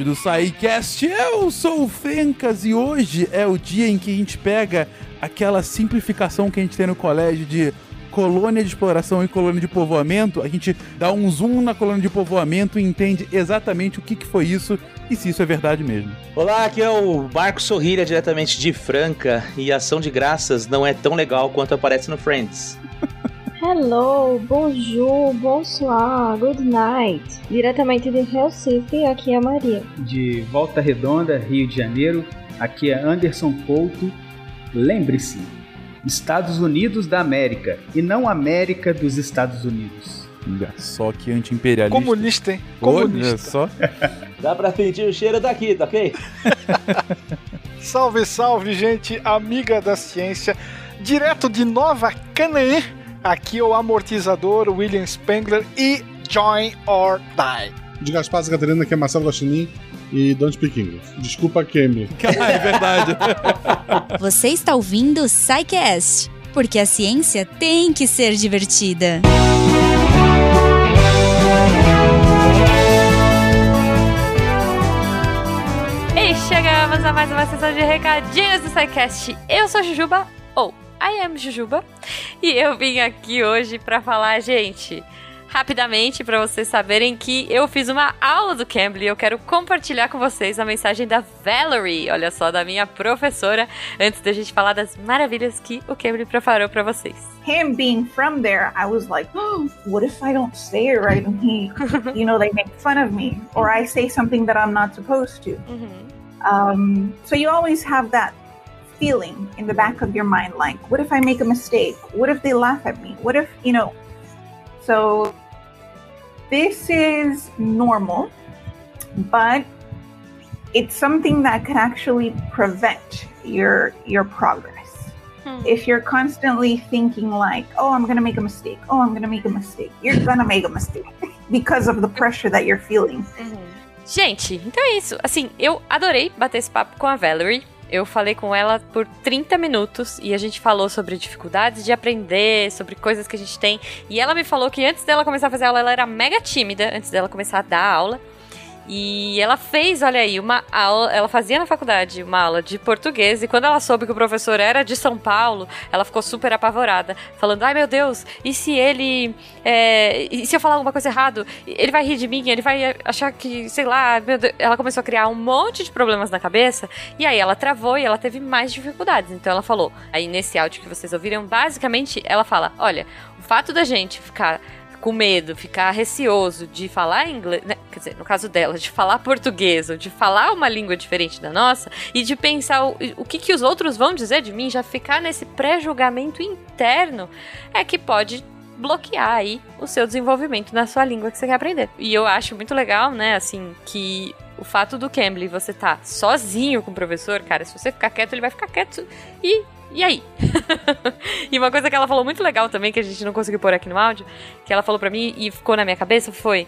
episódio do SciCast. Eu sou o Fencas e hoje é o dia em que a gente pega aquela simplificação que a gente tem no colégio de colônia de exploração e colônia de povoamento, a gente dá um zoom na colônia de povoamento e entende exatamente o que, que foi isso e se isso é verdade mesmo. Olá, aqui é o Marco Sorrilha, diretamente de Franca, e ação de graças não é tão legal quanto aparece no Friends. Hello, bonjour, bonsoir, good night. Diretamente de Recife, aqui é a Maria. De Volta Redonda, Rio de Janeiro, aqui é Anderson Couto. Lembre-se, Estados Unidos da América e não América dos Estados Unidos. Olha só que anti-imperialista. Comunista, hein? Comunista. Olha só. Dá pra sentir o cheiro daqui, tá ok? salve, salve, gente, amiga da ciência. Direto de Nova Canaã, aqui é o amortizador William Spengler e Join or Die. De Gaspar Catarina, aqui é Marcelo Guaxinim e Don't Speak English. Desculpa, Kemi. é verdade. Você está ouvindo o Psycast, porque a ciência tem que ser divertida. E chegamos a mais uma sessão de recadinhos do Psycast. Eu sou Jujuba, ou I am Jujuba, e eu vim aqui hoje para falar, gente rapidamente para vocês saberem que eu fiz uma aula do Cambly e eu quero compartilhar com vocês a mensagem da Valerie, olha só, da minha professora, antes da gente falar das maravilhas que o Cambly preparou para vocês. Him being from there, I was like, oh, what if I don't say it right and he, you know, they make fun of me or I say something that I'm not supposed to. Mm-hmm. Um, so you always have that feeling in the back of your mind like, what if I make a mistake? What if they laugh at me? What if, you know, so this is normal, but it's something that can actually prevent your your progress. Hmm. If you're constantly thinking like, "Oh, I'm going to make a mistake. Oh, I'm going to make a mistake." You're going to make a mistake because of the pressure that you're feeling. Gente, então é isso. Assim, eu adorei bater esse papo com a Valerie. Eu falei com ela por 30 minutos e a gente falou sobre dificuldades de aprender, sobre coisas que a gente tem. E ela me falou que antes dela começar a fazer aula, ela era mega tímida, antes dela começar a dar aula. E ela fez, olha aí, uma aula. Ela fazia na faculdade uma aula de português. E quando ela soube que o professor era de São Paulo, ela ficou super apavorada. Falando: ai meu Deus, e se ele. É, e se eu falar alguma coisa errado? Ele vai rir de mim, ele vai achar que, sei lá. Ela começou a criar um monte de problemas na cabeça. E aí ela travou e ela teve mais dificuldades. Então ela falou: aí nesse áudio que vocês ouviram, basicamente ela fala: olha, o fato da gente ficar com medo, ficar receoso de falar inglês, né? quer dizer, no caso dela, de falar português ou de falar uma língua diferente da nossa e de pensar o, o que, que os outros vão dizer de mim, já ficar nesse pré-julgamento interno, é que pode bloquear aí o seu desenvolvimento na sua língua que você quer aprender. E eu acho muito legal, né, assim, que o fato do Cambly você tá sozinho com o professor, cara, se você ficar quieto, ele vai ficar quieto e e aí? e uma coisa que ela falou muito legal também, que a gente não conseguiu pôr aqui no áudio, que ela falou para mim e ficou na minha cabeça, foi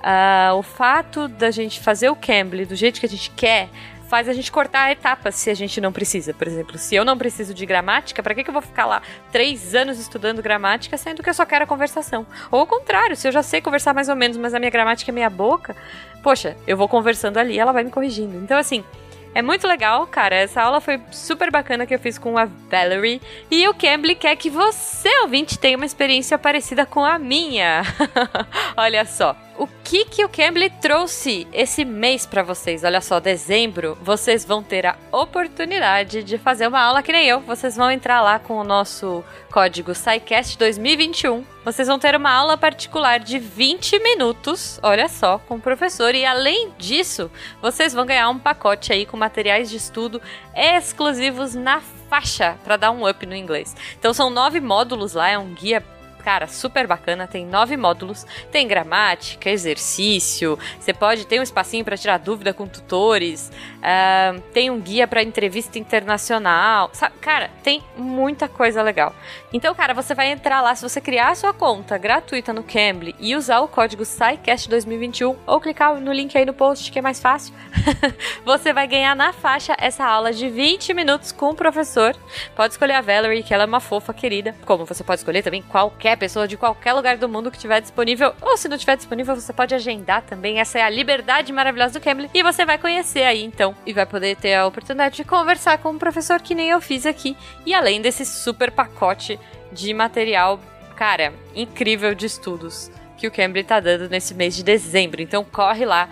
uh, o fato da gente fazer o Cambly do jeito que a gente quer faz a gente cortar etapas se a gente não precisa. Por exemplo, se eu não preciso de gramática, para que, que eu vou ficar lá três anos estudando gramática, sendo que eu só quero a conversação? Ou ao contrário, se eu já sei conversar mais ou menos, mas a minha gramática é meia boca, poxa, eu vou conversando ali ela vai me corrigindo. Então, assim, é muito legal, cara. Essa aula foi super bacana que eu fiz com a Valerie. E o Cambly quer que você, ouvinte, tenha uma experiência parecida com a minha. Olha só o que que o Cambly trouxe esse mês para vocês. Olha só, dezembro, vocês vão ter a oportunidade de fazer uma aula que nem eu. Vocês vão entrar lá com o nosso código SciCast 2021. Vocês vão ter uma aula particular de 20 minutos, olha só, com o professor. E além disso, vocês vão ganhar um pacote aí com materiais de estudo exclusivos na faixa para dar um up no inglês. Então são nove módulos lá, é um guia Cara, super bacana, tem nove módulos, tem gramática, exercício, você pode ter um espacinho para tirar dúvida com tutores, uh, tem um guia para entrevista internacional, sabe? Cara, tem muita coisa legal. Então, cara, você vai entrar lá, se você criar a sua conta gratuita no Cambly e usar o código SciCast2021 ou clicar no link aí no post que é mais fácil, você vai ganhar na faixa essa aula de 20 minutos com o professor. Pode escolher a Valerie, que ela é uma fofa querida, como você pode escolher também qualquer qualquer pessoa de qualquer lugar do mundo que tiver disponível, ou se não tiver disponível, você pode agendar também. Essa é a liberdade maravilhosa do Cambly e você vai conhecer aí então e vai poder ter a oportunidade de conversar com um professor que nem eu fiz aqui. E além desse super pacote de material, cara, incrível de estudos que o Cambly tá dando nesse mês de dezembro. Então corre lá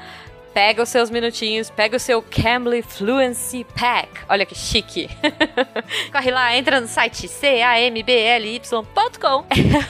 pega os seus minutinhos, pega o seu Cambly Fluency Pack. Olha que chique. Corre lá, entra no site cambly.com,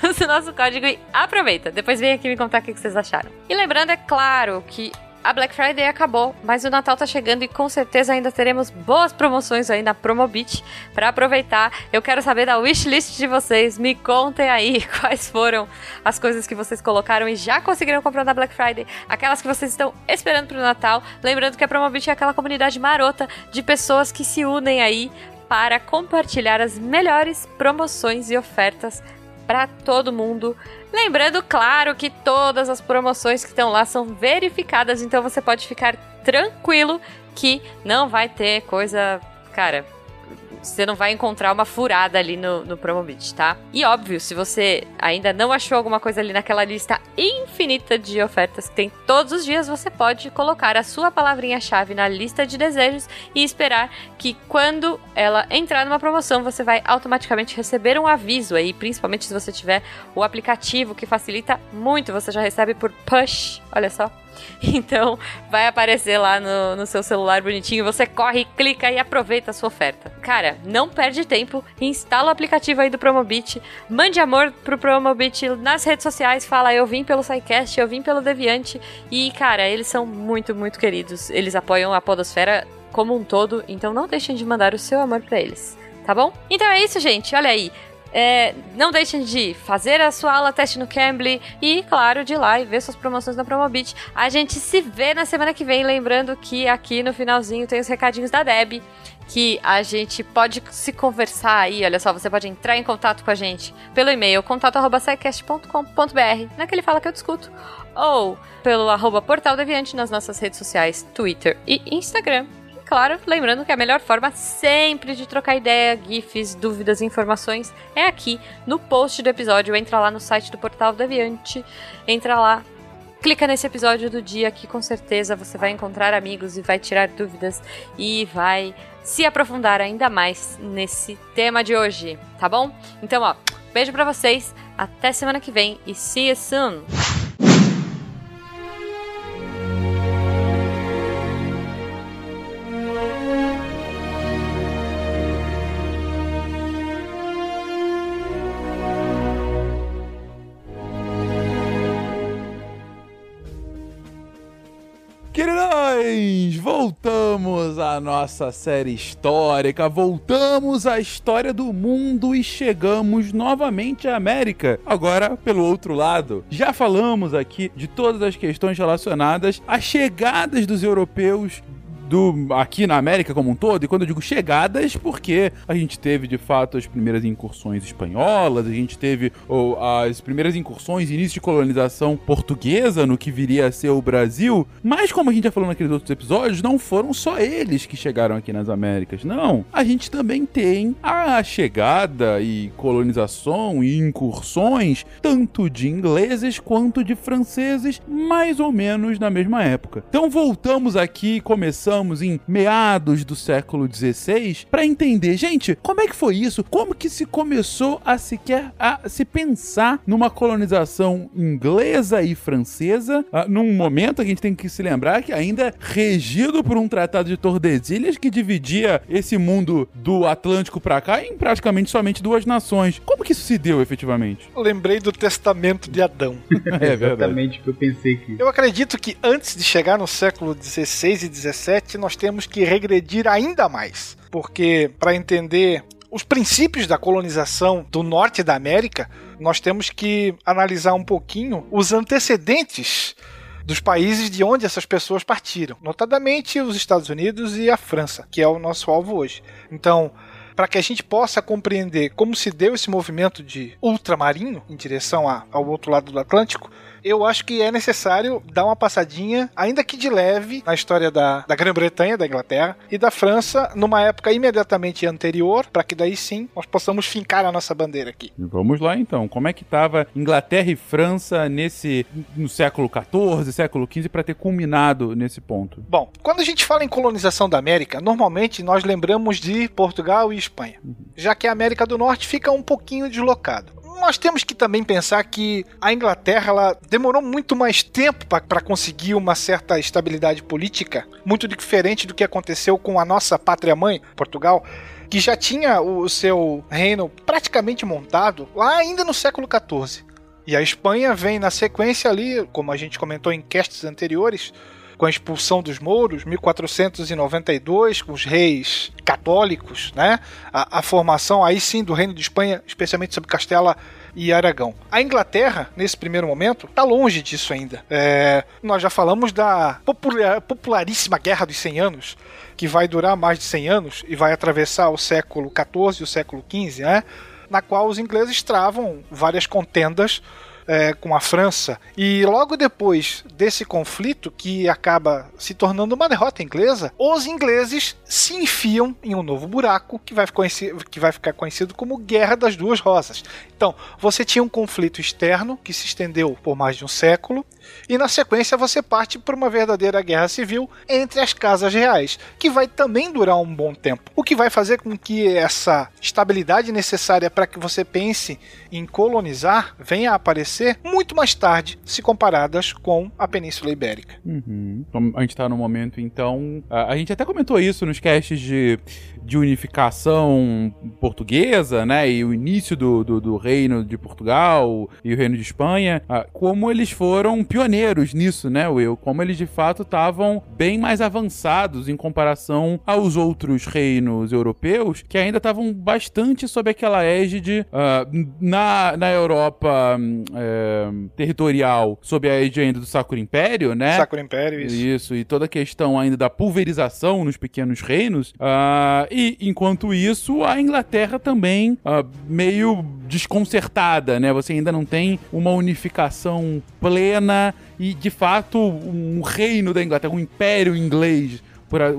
usa o nosso código e aproveita. Depois vem aqui me contar o que vocês acharam. E lembrando, é claro, que a Black Friday acabou, mas o Natal tá chegando e com certeza ainda teremos boas promoções aí na Promobit para aproveitar. Eu quero saber da wishlist de vocês. Me contem aí quais foram as coisas que vocês colocaram e já conseguiram comprar na Black Friday, aquelas que vocês estão esperando pro Natal. Lembrando que a Promobit é aquela comunidade marota de pessoas que se unem aí para compartilhar as melhores promoções e ofertas para todo mundo. Lembrando, claro, que todas as promoções que estão lá são verificadas, então você pode ficar tranquilo que não vai ter coisa, cara, você não vai encontrar uma furada ali no, no Promobit, tá? E óbvio, se você ainda não achou alguma coisa ali naquela lista infinita de ofertas que tem todos os dias, você pode colocar a sua palavrinha-chave na lista de desejos e esperar que quando ela entrar numa promoção, você vai automaticamente receber um aviso aí, principalmente se você tiver o aplicativo que facilita muito, você já recebe por push, olha só Então, vai aparecer lá no, no seu celular bonitinho. Você corre, clica e aproveita a sua oferta. Cara, não perde tempo. Instala o aplicativo aí do Promobit. Mande amor pro Promobit nas redes sociais. Fala, eu vim pelo SciCast, eu vim pelo Deviante. E, cara, eles são muito, muito queridos. Eles apoiam a Podosfera como um todo. Então, não deixem de mandar o seu amor para eles. Tá bom? Então é isso, gente. Olha aí. É, não deixem de fazer a sua aula teste no Cambly e, claro, de ir lá e ver suas promoções na Promobit. A gente se vê na semana que vem, lembrando que aqui no finalzinho tem os recadinhos da Deb, que a gente pode se conversar aí, olha só, você pode entrar em contato com a gente pelo e-mail contato@sicast.com.br, naquele fala que eu discuto, ou pelo arroba Portal Deviante nas nossas redes sociais, Twitter e Instagram claro, lembrando que a melhor forma sempre de trocar ideia, GIFs, dúvidas e informações é aqui no post do episódio. Entra lá no site do Portal Deviante, entra lá, clica nesse episódio do dia que com certeza você vai encontrar amigos e vai tirar dúvidas e vai se aprofundar ainda mais nesse tema de hoje, tá bom? Então, ó, beijo para vocês, até semana que vem e see you soon! Voltamos à nossa série histórica, voltamos à história do mundo e chegamos novamente à América. Agora, pelo outro lado, já falamos aqui de todas as questões relacionadas às chegadas dos europeus do aqui na América como um todo, e quando eu digo chegadas, porque a gente teve de fato as primeiras incursões espanholas, a gente teve ou, as primeiras incursões, início de colonização portuguesa no que viria a ser o Brasil, mas como a gente já falou naqueles outros episódios, não foram só eles que chegaram aqui nas Américas, não. A gente também tem a chegada e colonização e incursões tanto de ingleses quanto de franceses, mais ou menos na mesma época. Então voltamos aqui, começamos estamos em meados do século XVI para entender, gente, como é que foi isso? Como que se começou a sequer a se pensar numa colonização inglesa e francesa, uh, num momento que a gente tem que se lembrar que ainda é regido por um tratado de Tordesilhas que dividia esse mundo do Atlântico para cá em praticamente somente duas nações. Como que isso se deu efetivamente? Eu lembrei do testamento de Adão. é exatamente o que eu pensei que. Eu acredito que antes de chegar no século XVI e XVII nós temos que regredir ainda mais. Porque, para entender os princípios da colonização do norte da América, nós temos que analisar um pouquinho os antecedentes dos países de onde essas pessoas partiram, notadamente os Estados Unidos e a França, que é o nosso alvo hoje. Então, para que a gente possa compreender como se deu esse movimento de ultramarinho em direção ao outro lado do Atlântico, eu acho que é necessário dar uma passadinha, ainda que de leve, na história da, da Grã-Bretanha, da Inglaterra e da França, numa época imediatamente anterior, para que daí sim nós possamos fincar a nossa bandeira aqui. Vamos lá então. Como é que estava Inglaterra e França nesse no século XIV, século XV, para ter culminado nesse ponto? Bom, quando a gente fala em colonização da América, normalmente nós lembramos de Portugal e Espanha, uhum. já que a América do Norte fica um pouquinho deslocado nós temos que também pensar que a Inglaterra ela demorou muito mais tempo para conseguir uma certa estabilidade política, muito diferente do que aconteceu com a nossa pátria mãe, Portugal, que já tinha o seu reino praticamente montado lá ainda no século XIV. E a Espanha vem na sequência ali, como a gente comentou em castes anteriores, com a expulsão dos mouros, 1492, com os reis católicos, né? A, a, formação aí sim do Reino de Espanha, especialmente sobre Castela e Aragão. A Inglaterra, nesse primeiro momento, está longe disso ainda. É, nós já falamos da popular, popularíssima Guerra dos 100 Anos, que vai durar mais de 100 anos e vai atravessar o século XIV e o século XV, né? Na qual os ingleses travam várias contendas é, com a França. E logo depois desse conflito, que acaba se tornando uma derrota inglesa, os ingleses se enfiam em um novo buraco que vai, que vai ficar conhecido como Guerra das Duas Rosas. Então, você tinha um conflito externo que se estendeu por mais de um século, e na sequência você parte por uma verdadeira guerra civil entre as casas reais, que vai também durar um bom tempo. O que vai fazer com que essa estabilidade necessária para que você pense em colonizar venha a aparecer muito mais tarde, se comparadas com a Península Ibérica. Uhum. Então, a gente está no momento, então. A, gente até comentou isso nos casts de, de unificação portuguesa, né? E o início do, do, do reino de Portugal e o reino de Espanha, como eles foram pioneiros nisso, né, Will? Como eles de fato estavam bem mais avançados em comparação aos outros reinos europeus que ainda estavam bastante sob aquela égide uh, na, na Europa uh, territorial, sob a égide ainda do Sacro Império, né? Sacro Império, isso. Isso, e toda a questão ainda da pulverização nos pequenos reinos. Uh, e enquanto isso, a Inglaterra também meio desconcertada, né? Você ainda não tem uma unificação plena e, de fato, um reino da Inglaterra, um império inglês,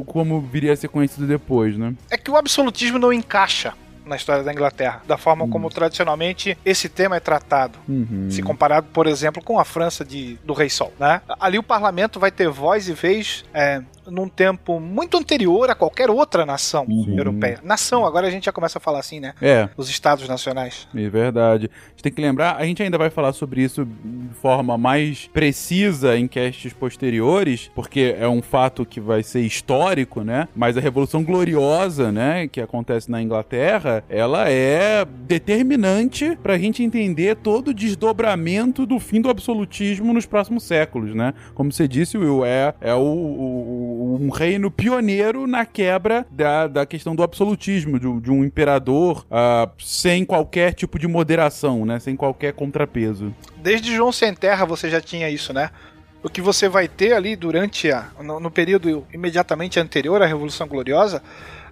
como viria a ser conhecido depois, né? É que o absolutismo não encaixa na história da Inglaterra, da forma uhum. como tradicionalmente esse tema é tratado. Uhum. Se comparado, por exemplo, com a França de, do Rei Sol. Né? Ali o parlamento vai ter voz e vez é, num tempo muito anterior a qualquer outra nação uhum. europeia. Nação, agora a gente já começa a falar assim, né? É. Os estados nacionais. É verdade. A gente tem que lembrar, a gente ainda vai falar sobre isso de forma mais precisa em castes posteriores, porque é um fato que vai ser histórico, né? Mas a Revolução Gloriosa, né, que acontece na Inglaterra, ela é determinante pra gente entender todo o desdobramento do fim do absolutismo nos próximos séculos, né? Como você disse, Will, é, é o, o um reino pioneiro na quebra da, da questão do absolutismo, de, de um imperador uh, sem qualquer tipo de moderação, né? Sem qualquer contrapeso. Desde João Sem Terra você já tinha isso, né? O que você vai ter ali durante a, no, no período imediatamente anterior à Revolução Gloriosa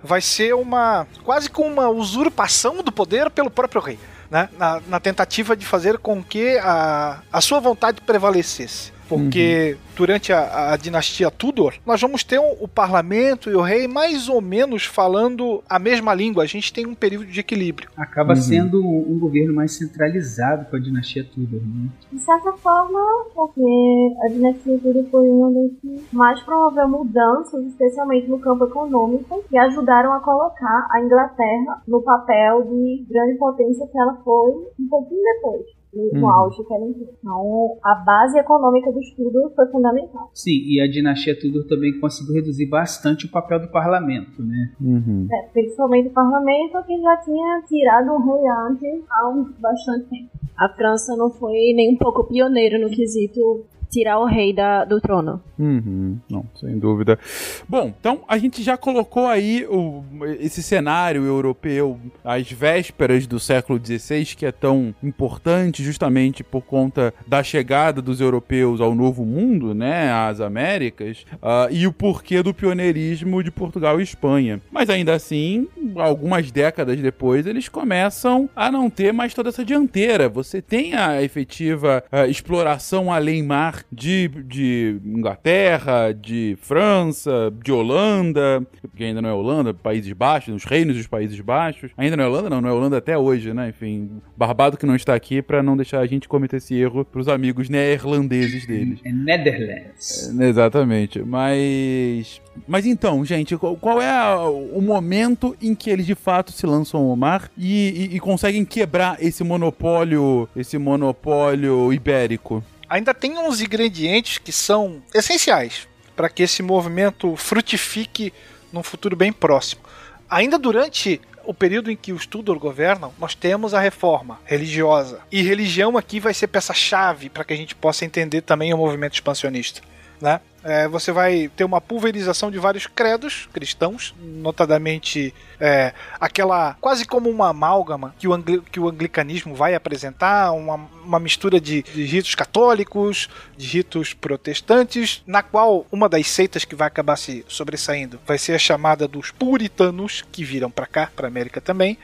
vai ser uma quase com uma usurpação do poder pelo próprio rei, né? Na, na tentativa de fazer com que a, a sua vontade prevalecesse porque uhum. durante a, a, dinastia Tudor, nós vamos ter um, o parlamento e o rei mais ou menos falando a mesma língua. A gente tem um período de equilíbrio. Acaba uhum. sendo um, um, governo mais centralizado com a dinastia Tudor, né? De certa forma, porque a dinastia Tudor foi uma das que mais promoveu mudanças, especialmente no campo econômico, que ajudaram a colocar a Inglaterra no papel de grande potência que ela foi um pouquinho depois no hum. auge que ela entrou. Então, a base econômica do estudo foi fundamental. Sim, e a dinastia Tudor também conseguiu reduzir bastante o papel do parlamento, né? Uhum. É, principalmente o parlamento, que já tinha tirado o rei antes há um, bastante tempo. A França não foi nem um pouco pioneira no quesito tirar o rei da, do trono. Uhum, não, sem dúvida. Bom, então a gente já colocou aí o, esse cenário europeu às vésperas do século XVI, que é tão importante justamente por conta da chegada dos europeus ao Novo Mundo, né, às Américas, uh, e o porquê do pioneirismo de Portugal e Espanha. Mas ainda assim, algumas décadas depois, eles começam a não ter mais toda essa dianteira. Você tem a efetiva uh, exploração além mar de, de Inglaterra, de França, de Holanda, que ainda não é Holanda, Países Baixos, os reinos dos Países Baixos. Ainda não é Holanda, não, não é Holanda até hoje, né? Enfim, Barbado que não está aqui para não deixar a gente cometer esse erro pros amigos neerlandeses deles. É Netherlands. É, exatamente. Mas. Mas então, gente, qual é a, o momento em que eles de fato se lançam ao mar e, e, e conseguem quebrar esse monopólio, esse monopólio ibérico? Ainda tem uns ingredientes que são essenciais para que esse movimento frutifique num futuro bem próximo. Ainda durante o período em que os Tudor governam, nós temos a reforma religiosa. E religião aqui vai ser peça-chave para que a gente possa entender também o movimento expansionista. Né? É, você vai ter uma pulverização de vários credos cristãos, notadamente é, aquela quase como uma amálgama que o, angli, que o anglicanismo vai apresentar, uma, uma mistura de, de, ritos católicos, de ritos protestantes, na qual uma das seitas que vai acabar se sobressaindo vai ser a chamada dos puritanos, que viram para cá, para América também.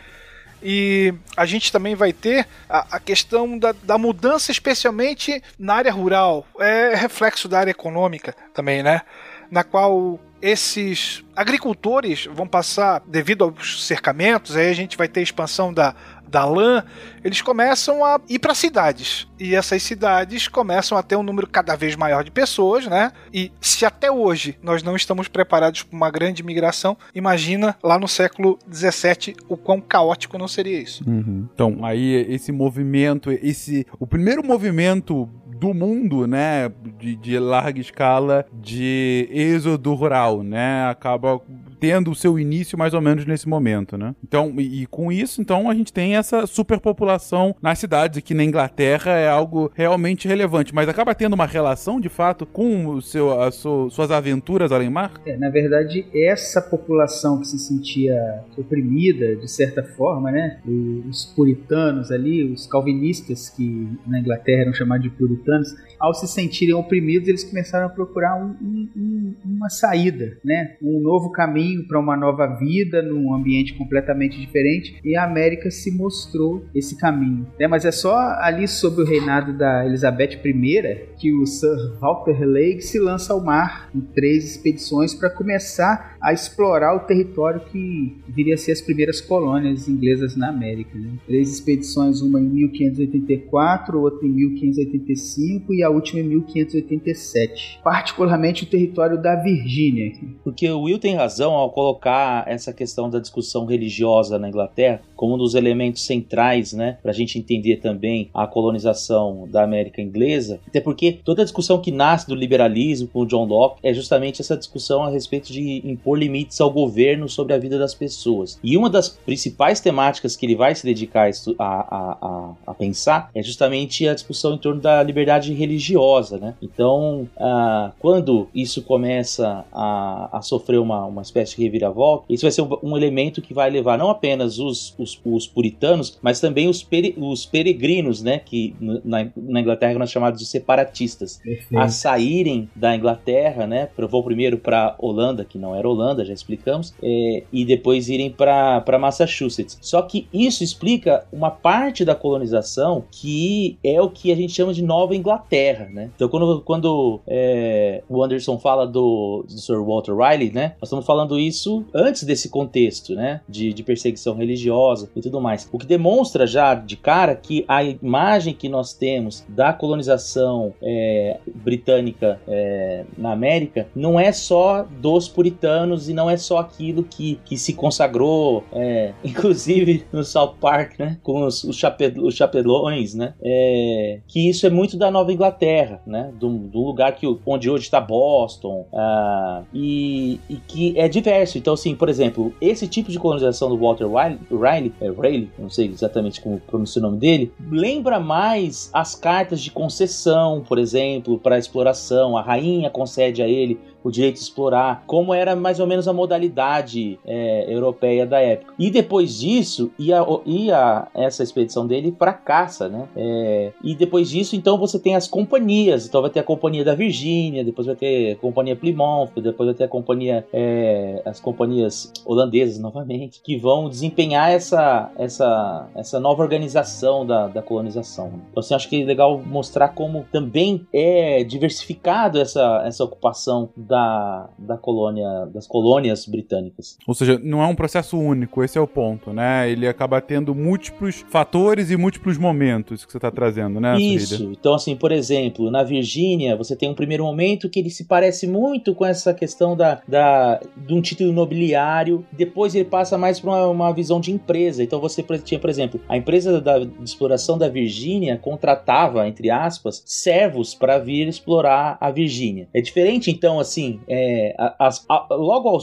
E a gente também vai ter a, a questão da, da, mudança, especialmente na área rural. É reflexo da área econômica também, né? Na qual esses agricultores vão passar, devido aos cercamentos, aí a gente vai ter expansão da, da lã, eles começam a ir para cidades. E essas cidades começam a ter um número cada vez maior de pessoas, né? E se até hoje nós não estamos preparados para uma grande migração, imagina lá no século XVII o quão caótico não seria isso. Uhum. Então, aí esse movimento, esse o primeiro movimento do mundo, né, de, de larga escala de êxodo rural, né, acaba tendo o seu início mais ou menos nesse momento, né? Então, e, e, com isso, então a gente tem essa superpopulação nas cidades aqui na Inglaterra é algo realmente relevante, mas acaba tendo uma relação de fato com o seu, a su, suas aventuras além mar? É, na verdade, essa população que se sentia oprimida de certa forma, né? Os puritanos ali, os calvinistas que na Inglaterra eram chamados de puritanos, ao se sentirem oprimidos, eles começaram a procurar um, um, uma saída, né? Um novo caminho para uma nova vida num ambiente completamente diferente. E a América se mostrou esse caminho. Né? Mas é só ali sob o reinado da Elizabeth I que o Sir Walter Lake se lança ao mar em três expedições para começar a explorar o território que viria a ser as primeiras colônias inglesas na América. Né? Três expedições, uma em 1584, outra em 1585 e a última em 1587. Particularmente o território da Virgínia. Porque o Will tem razão ao colocar essa questão da discussão religiosa na Inglaterra como um dos elementos centrais, né, para a gente entender também a colonização da América inglesa. Até porque toda a discussão que nasce do liberalismo com o John Locke é justamente essa discussão a respeito de impor limites ao governo sobre a vida das pessoas. E uma das principais temáticas que ele vai se dedicar a, a, a, a pensar é justamente a discussão em torno da liberdade religiosa, né? Então, ah, quando isso começa a, sofrer uma, uma espécie de reviravolta, isso vai ser um, um elemento que vai levar não apenas os, os, os puritanos, mas também os, peri, os peregrinos, né? Que na, na Inglaterra nós chamamos de separatistas, Perfeito. a saírem da Inglaterra, né? Vou primeiro para Holanda, que não era Holanda, já explicamos, é, e depois irem para Massachusetts. Só que isso explica uma parte da colonização que é o que a gente chama de Nova Inglaterra, né? Então quando, quando é, o Anderson fala do, do Sir Walter Riley, né? Nós estamos falando isso antes desse contexto, né? De, de perseguição religiosa e tudo mais. O que demonstra já de cara que a imagem que nós temos da colonização é, britânica é, na América não é só dos puritanos e não é só aquilo que, que se consagrou, é, inclusive no South Park, né? Com os, os, chape, os chapelões, né? É, que isso é muito da Nova Inglaterra, né? Do, do lugar que, onde hoje está Boston, uh, e, e, que é diverso. Então, assim, por exemplo, esse tipo de colonização do Walter Riley, Riley, é Riley não sei exatamente como pronuncia o nome dele, lembra mais as cartas de concessão, por exemplo, para exploração. A rainha concede a ele o direito de explorar, como era mais ou menos a modalidade é, europeia da época. E depois disso, ia, ia essa expedição dele fracassa, né? É, e depois disso, então você tem as companhias. Então vai ter a companhia da Virgínia, depois vai ter a companhia Plymouth, depois vai ter a companhia, é, as companhias holandesas novamente, que vão desempenhar essa, essa, essa nova organização da, da colonização. Então, assim, acho que é legal mostrar como também é diversificado essa, essa ocupação da, da colônia, das colônias britânicas. Ou seja, não é um processo único, esse é o ponto, né? Ele acaba tendo múltiplos fatores e múltiplos momentos que você está trazendo, né? Isso. Então, assim, por exemplo, na Virgínia, você tem um primeiro momento que ele se parece muito com essa questão da, da, de um título imobiliário, depois ele passa mais para uma, uma, visão de empresa. Então, você tinha, por exemplo, a empresa da, de exploração da Virgínia contratava, entre aspas, servos para vir explorar a Virgínia. É diferente, então, assim, é, as, a, logo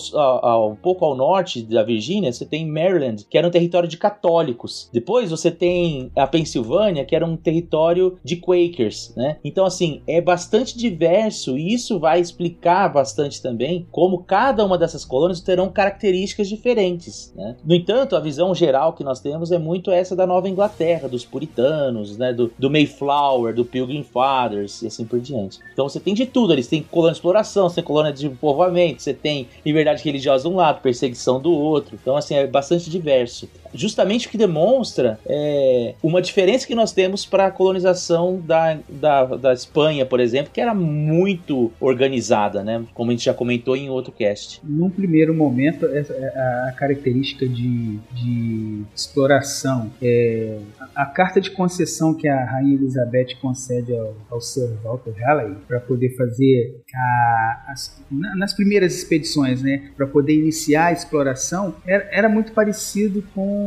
um pouco ao norte da Virgínia, você tem Maryland, que era um território de católicos. Depois você tem a Pensilvânia, que era um território de Quakers, né? Então, assim, é bastante diverso e isso vai explicar bastante também como cada uma dessas colônias terão características diferentes, né? No entanto, a visão geral que nós temos é muito essa da Nova Inglaterra, dos puritanos, né? Do, do Mayflower, do Pilgrim Fathers e assim por diante. Então você tem de tudo, eles têm colônia de exploração, você colônia de povoamento, você tem liberdade religiosa de um lado, perseguição do outro. Então, assim, é bastante diverso justamente o que demonstra é, uma diferença que nós temos para a colonização da, da, da Espanha, por exemplo, que era muito organizada, né? Como a gente já comentou em outro cast. Num primeiro momento, é, a característica de, de exploração, é, a, carta de concessão que a Rainha Elizabeth concede ao, ao Sir Walter Raleigh para poder fazer a, as, nas primeiras expedições, né? Para poder iniciar a exploração, era, era muito parecido com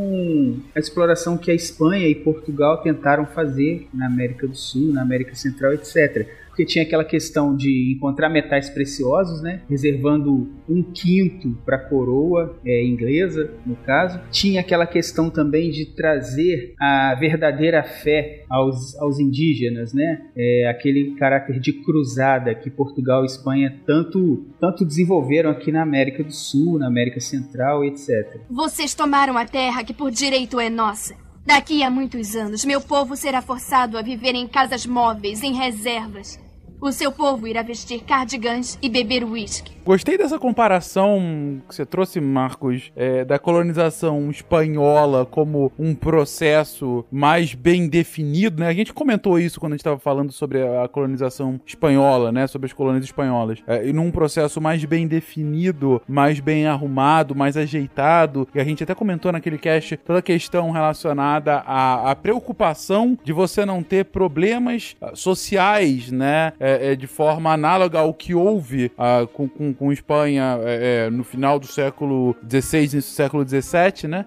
a exploração que a Espanha e Portugal tentaram fazer na América do Sul, na América Central, etc porque tinha aquela questão de encontrar metais preciosos, né? Reservando um quinto para a coroa é, inglesa, no caso. Tinha aquela questão também de trazer a verdadeira fé aos, aos indígenas, né? É, aquele caráter de cruzada que Portugal e Espanha tanto, tanto desenvolveram aqui na América do Sul, na América Central, etc. Vocês tomaram a terra que por direito é nossa. Daqui a muitos anos, meu povo será forçado a viver em casas móveis, em reservas. O seu povo irá vestir cardigans e beber uísque. Gostei dessa comparação que você trouxe, Marcos, é, da colonização espanhola como um processo mais bem definido, né? A gente comentou isso quando a gente estava falando sobre a colonização espanhola, né? Sobre as colônias espanholas. É, e num processo mais bem definido, mais bem arrumado, mais ajeitado. E a gente até comentou naquele cast toda a questão relacionada à, à preocupação de você não ter problemas ah, sociais, né? É, é, de forma análoga ao que houve uh, com, com com Espanha é, é no final do século XVI e século XVII, né?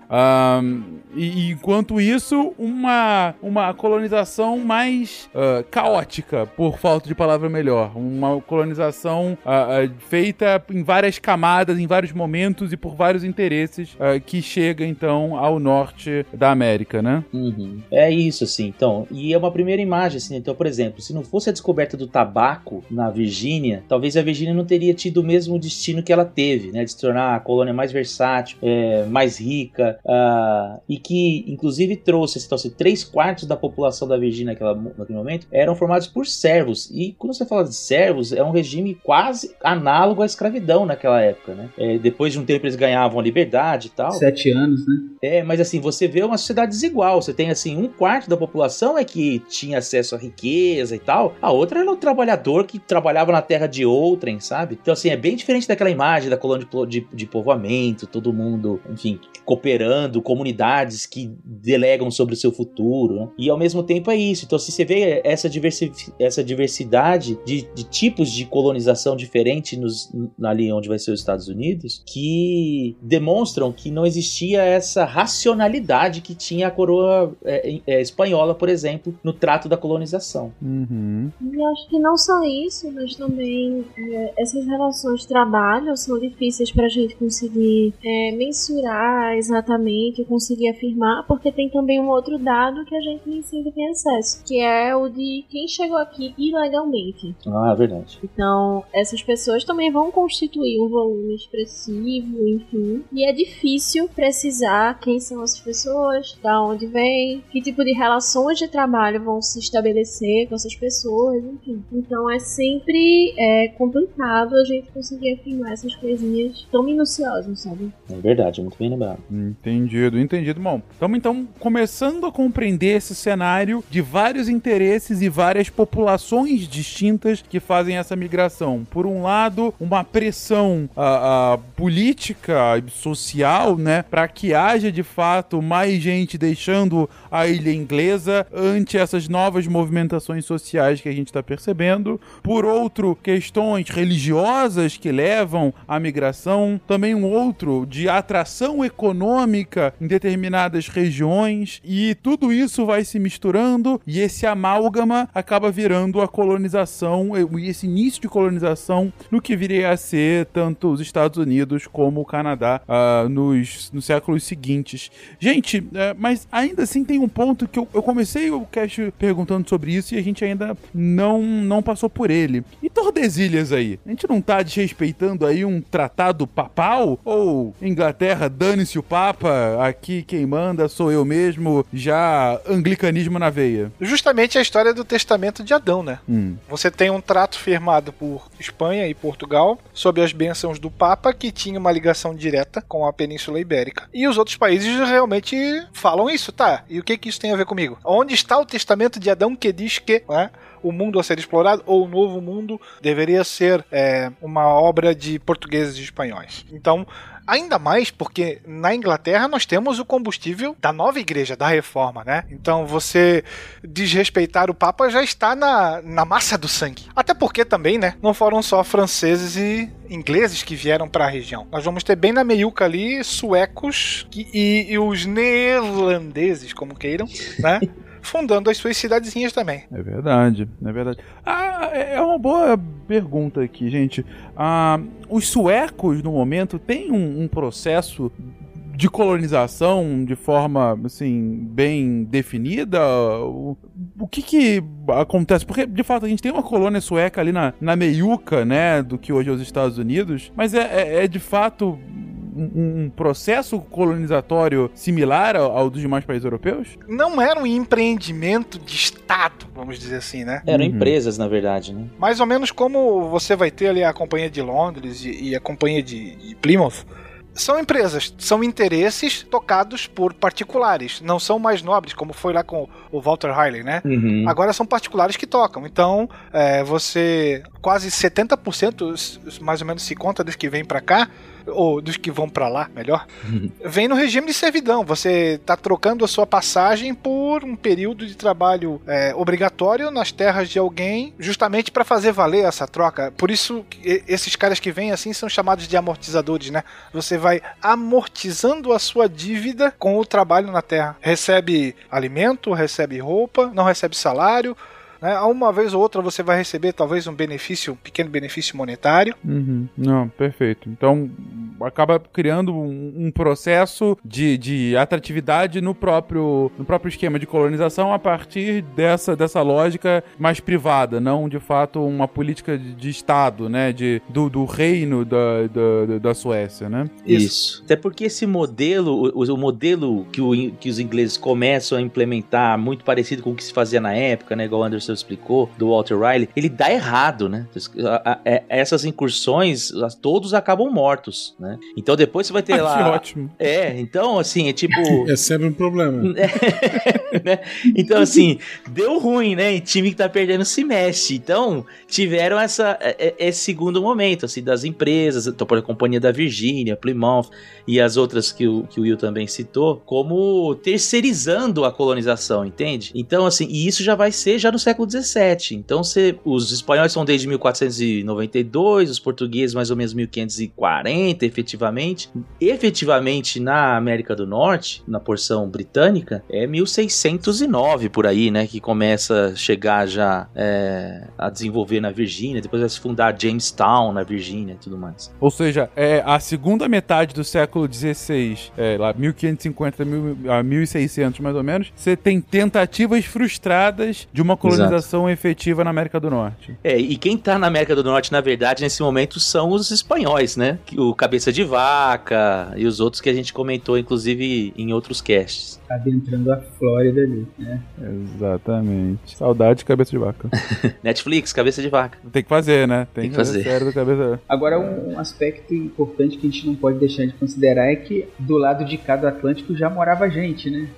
E, e, enquanto isso, uma, uma colonização mais uh, caótica, por falta de palavra melhor. Uma colonização uh, feita em várias camadas, em vários momentos e por vários interesses que chega, então, ao norte da América, né? Uhum. É isso, assim. Então, e é uma primeira imagem, assim. Então, por exemplo, se não fosse a descoberta do tabaco na Virgínia, talvez a Virgínia não teria tido o mesmo destino que ela teve, né, de se tornar a colônia mais versátil, é, mais rica, uh, e que inclusive trouxe, então, assim, três quartos da população da Virgínia naquela, naquele momento eram formados por servos. E quando você fala de servos, é um regime quase análogo à escravidão naquela época, né? É, depois de um tempo eles ganhavam a liberdade e tal. Sete anos, né? É, mas assim, você vê uma sociedade desigual. Você tem assim, um quarto da população é que tinha acesso à riqueza e tal, a outra era o trabalhador que trabalhava na terra de outrem, sabe? Então, assim, é bem diferente daquela imagem da colônia de, de, de povoamento, todo mundo, enfim, cooperando, comunidades que delegam sobre o seu futuro, né? E ao mesmo tempo é isso. Então, se você vê essa, diversi essa diversidade de, de, tipos de colonização diferente nos, ali onde vai ser os Estados Unidos, que demonstram que não existia essa racionalidade que tinha a coroa é, é, espanhola, por exemplo, no trato da colonização. Uhum. E acho que não não só isso, mas também é, essas relações de trabalho são difíceis para a gente conseguir é, mensurar exatamente, conseguir afirmar, porque tem também um outro dado que a gente nem sempre tem acesso, que é o de quem chegou aqui ilegalmente. Ah, é verdade. Então, essas pessoas também vão constituir um volume expressivo, enfim, e é difícil precisar quem são essas pessoas, da onde vem, que tipo de relações de trabalho vão se estabelecer com essas pessoas, enfim. Então é sempre é, complicado a gente conseguir afirmar essas coisinhas tão minuciosas, sabe? É verdade, muito bem lembrado. Entendido, entendido. Bom, estamos então começando a compreender esse cenário de vários interesses e várias populações distintas que fazem essa migração. Por um lado, uma pressão a, a política e social, né, para que haja de fato mais gente deixando a ilha inglesa ante essas novas movimentações sociais que a gente está percebendo. Por outro, questões religiosas que levam à migração. Também um outro de atração econômica em determinadas regiões. E tudo isso vai se misturando e esse amálgama acaba virando a colonização e esse início de colonização no que viria a ser tanto os Estados Unidos como o Canadá uh, nos, nos séculos seguintes. Gente, uh, mas ainda assim tem um ponto que eu, eu comecei o cast perguntando sobre isso e a gente ainda não, não passou por ele. E Tordesilhas aí? A gente não tá desrespeitando aí um tratado papal? Ou Inglaterra, dane-se o Papa, aqui quem manda sou eu mesmo, já anglicanismo na veia? Justamente a história do testamento de Adão, né? Hum. Você tem um trato firmado por Espanha e Portugal, sob as bênçãos do Papa, que tinha uma ligação direta com a Península Ibérica. E os outros países realmente falam isso, tá? E o que, que isso tem a ver comigo? Onde está o testamento de Adão que diz que né, o mundo a ser explorado ou o novo mundo deveria ser é, uma obra de portugueses e espanhóis? Então, Ainda mais porque na Inglaterra nós temos o combustível da nova igreja, da reforma, né? Então você desrespeitar o Papa já está na, na massa do sangue. Até porque também, né? Não foram só franceses e ingleses que vieram para a região. Nós vamos ter bem na meiuca ali suecos que, e, e os neerlandeses, como queiram, né? fundando as suas cidadezinhas também. É verdade, é verdade. Ah, é uma boa pergunta aqui, gente. Ah, os suecos, no momento, têm um, um processo de colonização de forma assim bem definida o, o, que que acontece porque de fato a gente tem uma colônia sueca ali na, na meiuca né do que hoje é os Estados Unidos mas é, é, é de fato um, um, processo colonizatório similar ao, ao, dos demais países europeus? Não era um empreendimento de Estado, vamos dizer assim, né? Eram uhum. empresas, na verdade, né? Mais ou menos como você vai ter ali a Companhia de Londres e, e a Companhia de, de Plymouth são empresas, são interesses tocados por particulares, não são mais nobres, como foi lá com o Walter Riley, né? Uhum. Agora são particulares que tocam. Então, é, você. Quase 70% mais ou menos se conta dos que vêm para cá ou dos que vão para lá, melhor, vem no regime de servidão. Você está trocando a sua passagem por um período de trabalho é, obrigatório nas terras de alguém, justamente para fazer valer essa troca. Por isso, esses caras que vêm assim são chamados de amortizadores, né? Você vai amortizando a sua dívida com o trabalho na terra. Recebe alimento, recebe roupa, não recebe salário né? Uma vez ou outra você vai receber talvez um benefício, um pequeno benefício monetário. Uhum. Não, perfeito. Então acaba criando um, um processo de, de atratividade no próprio, no próprio esquema de colonização a partir dessa, dessa lógica mais privada, não de fato uma política de, de Estado, né? De, do, do reino da, da, da Suécia, né? Isso. Isso. Até porque esse modelo, o, o modelo que, o, que os ingleses começam a implementar, muito parecido com o que se fazia na época, né? Igual o Explicou, do Walter Riley, ele dá errado, né? É, essas incursões, todos acabam mortos, né? Então depois você vai ter ah, lá. Que ótimo. É, então assim, é tipo. É sempre um problema. né? Então, assim, deu ruim, né? E time que tá perdendo se mexe. Então, tiveram essa, é, é, esse segundo momento, assim, das empresas, então, por a Companhia da Virgínia, Plymouth e as outras que o, que o Will também citou, como terceirizando a colonização, entende? Então, assim, e isso já vai ser já no século século XVII. Então, você, os espanhóis são desde 1492, os portugueses mais ou menos 1540, efetivamente. Efetivamente, na América do Norte, na porção britânica, é 1609 por aí, né? Que começa a chegar já é, a desenvolver na Virgínia. Depois vai se fundar Jamestown na Virgínia e tudo mais. Ou seja, é a segunda metade do século XVI, é, lá 1550 a 1600 mais ou menos, você tem tentativas frustradas de uma colonização Exato. efetiva na América do Norte. É, e quem tá na América do Norte, na verdade, nesse momento são os espanhóis, né? O Cabeça de Vaca e os outros que a gente comentou, inclusive, em outros casts. Adentrando a Flórida ali, né? Exatamente. Saudade de Cabeça de Vaca. Netflix, Cabeça de Vaca. Tem que fazer, né? Tem, Tem que fazer. Cabeça... Agora, um aspecto importante que a gente não pode deixar de considerar é que do lado de cá do Atlântico já morava gente, né?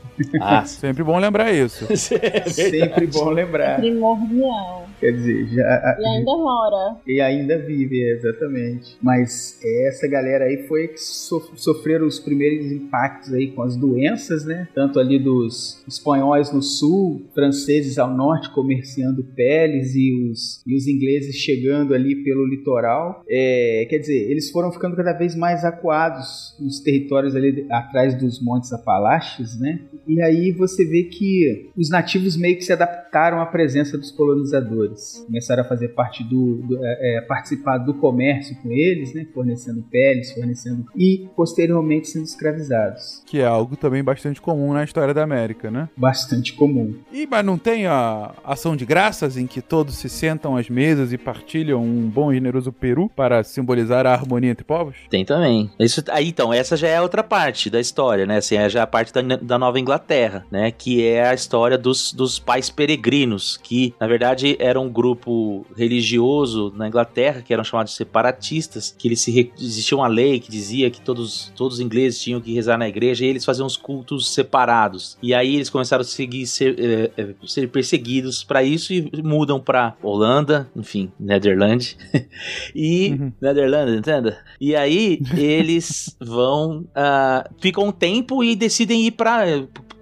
Ah, sempre bom lembrar isso. é sempre bom lembrar. Primordial. Quer dizer, já. E ainda mora. E ainda vive, exatamente. Mas essa galera aí foi que sofreram os primeiros impactos aí com as doenças, né? Tanto ali dos espanhóis no sul, franceses ao norte comerciando peles e os, e os ingleses chegando ali pelo litoral. É, quer dizer, eles foram ficando cada vez mais acuados nos territórios ali atrás dos Montes Apalaches, né? E aí você vê que os nativos meio que se adaptaram à presença dos colonizadores. Começaram a fazer parte do, do é, é, participar do comércio com eles, né, fornecendo peles, fornecendo e posteriormente sendo escravizados. Que é algo também bastante comum na história da América, né? Bastante comum. E mas não tem a ação de graças em que todos se sentam às mesas e partilham um bom e generoso peru para simbolizar a harmonia entre povos? Tem também. Isso aí então, essa já é outra parte da história, né? Assim, é já a parte da, da Nova Inglaterra, né? Que é a história dos, dos pais peregrinos, que na verdade era um grupo religioso na Inglaterra, que eram chamados separatistas, que eles se existia uma lei que dizia que todos, todos os ingleses tinham que rezar na igreja e eles faziam os cultos separados. E aí eles começaram a seguir, ser, é, é, ser perseguidos para isso e mudam para Holanda, enfim, Netherlands. e uhum. Netherlands, entenda? E aí eles vão, uh, ficam um tempo e decidem ir para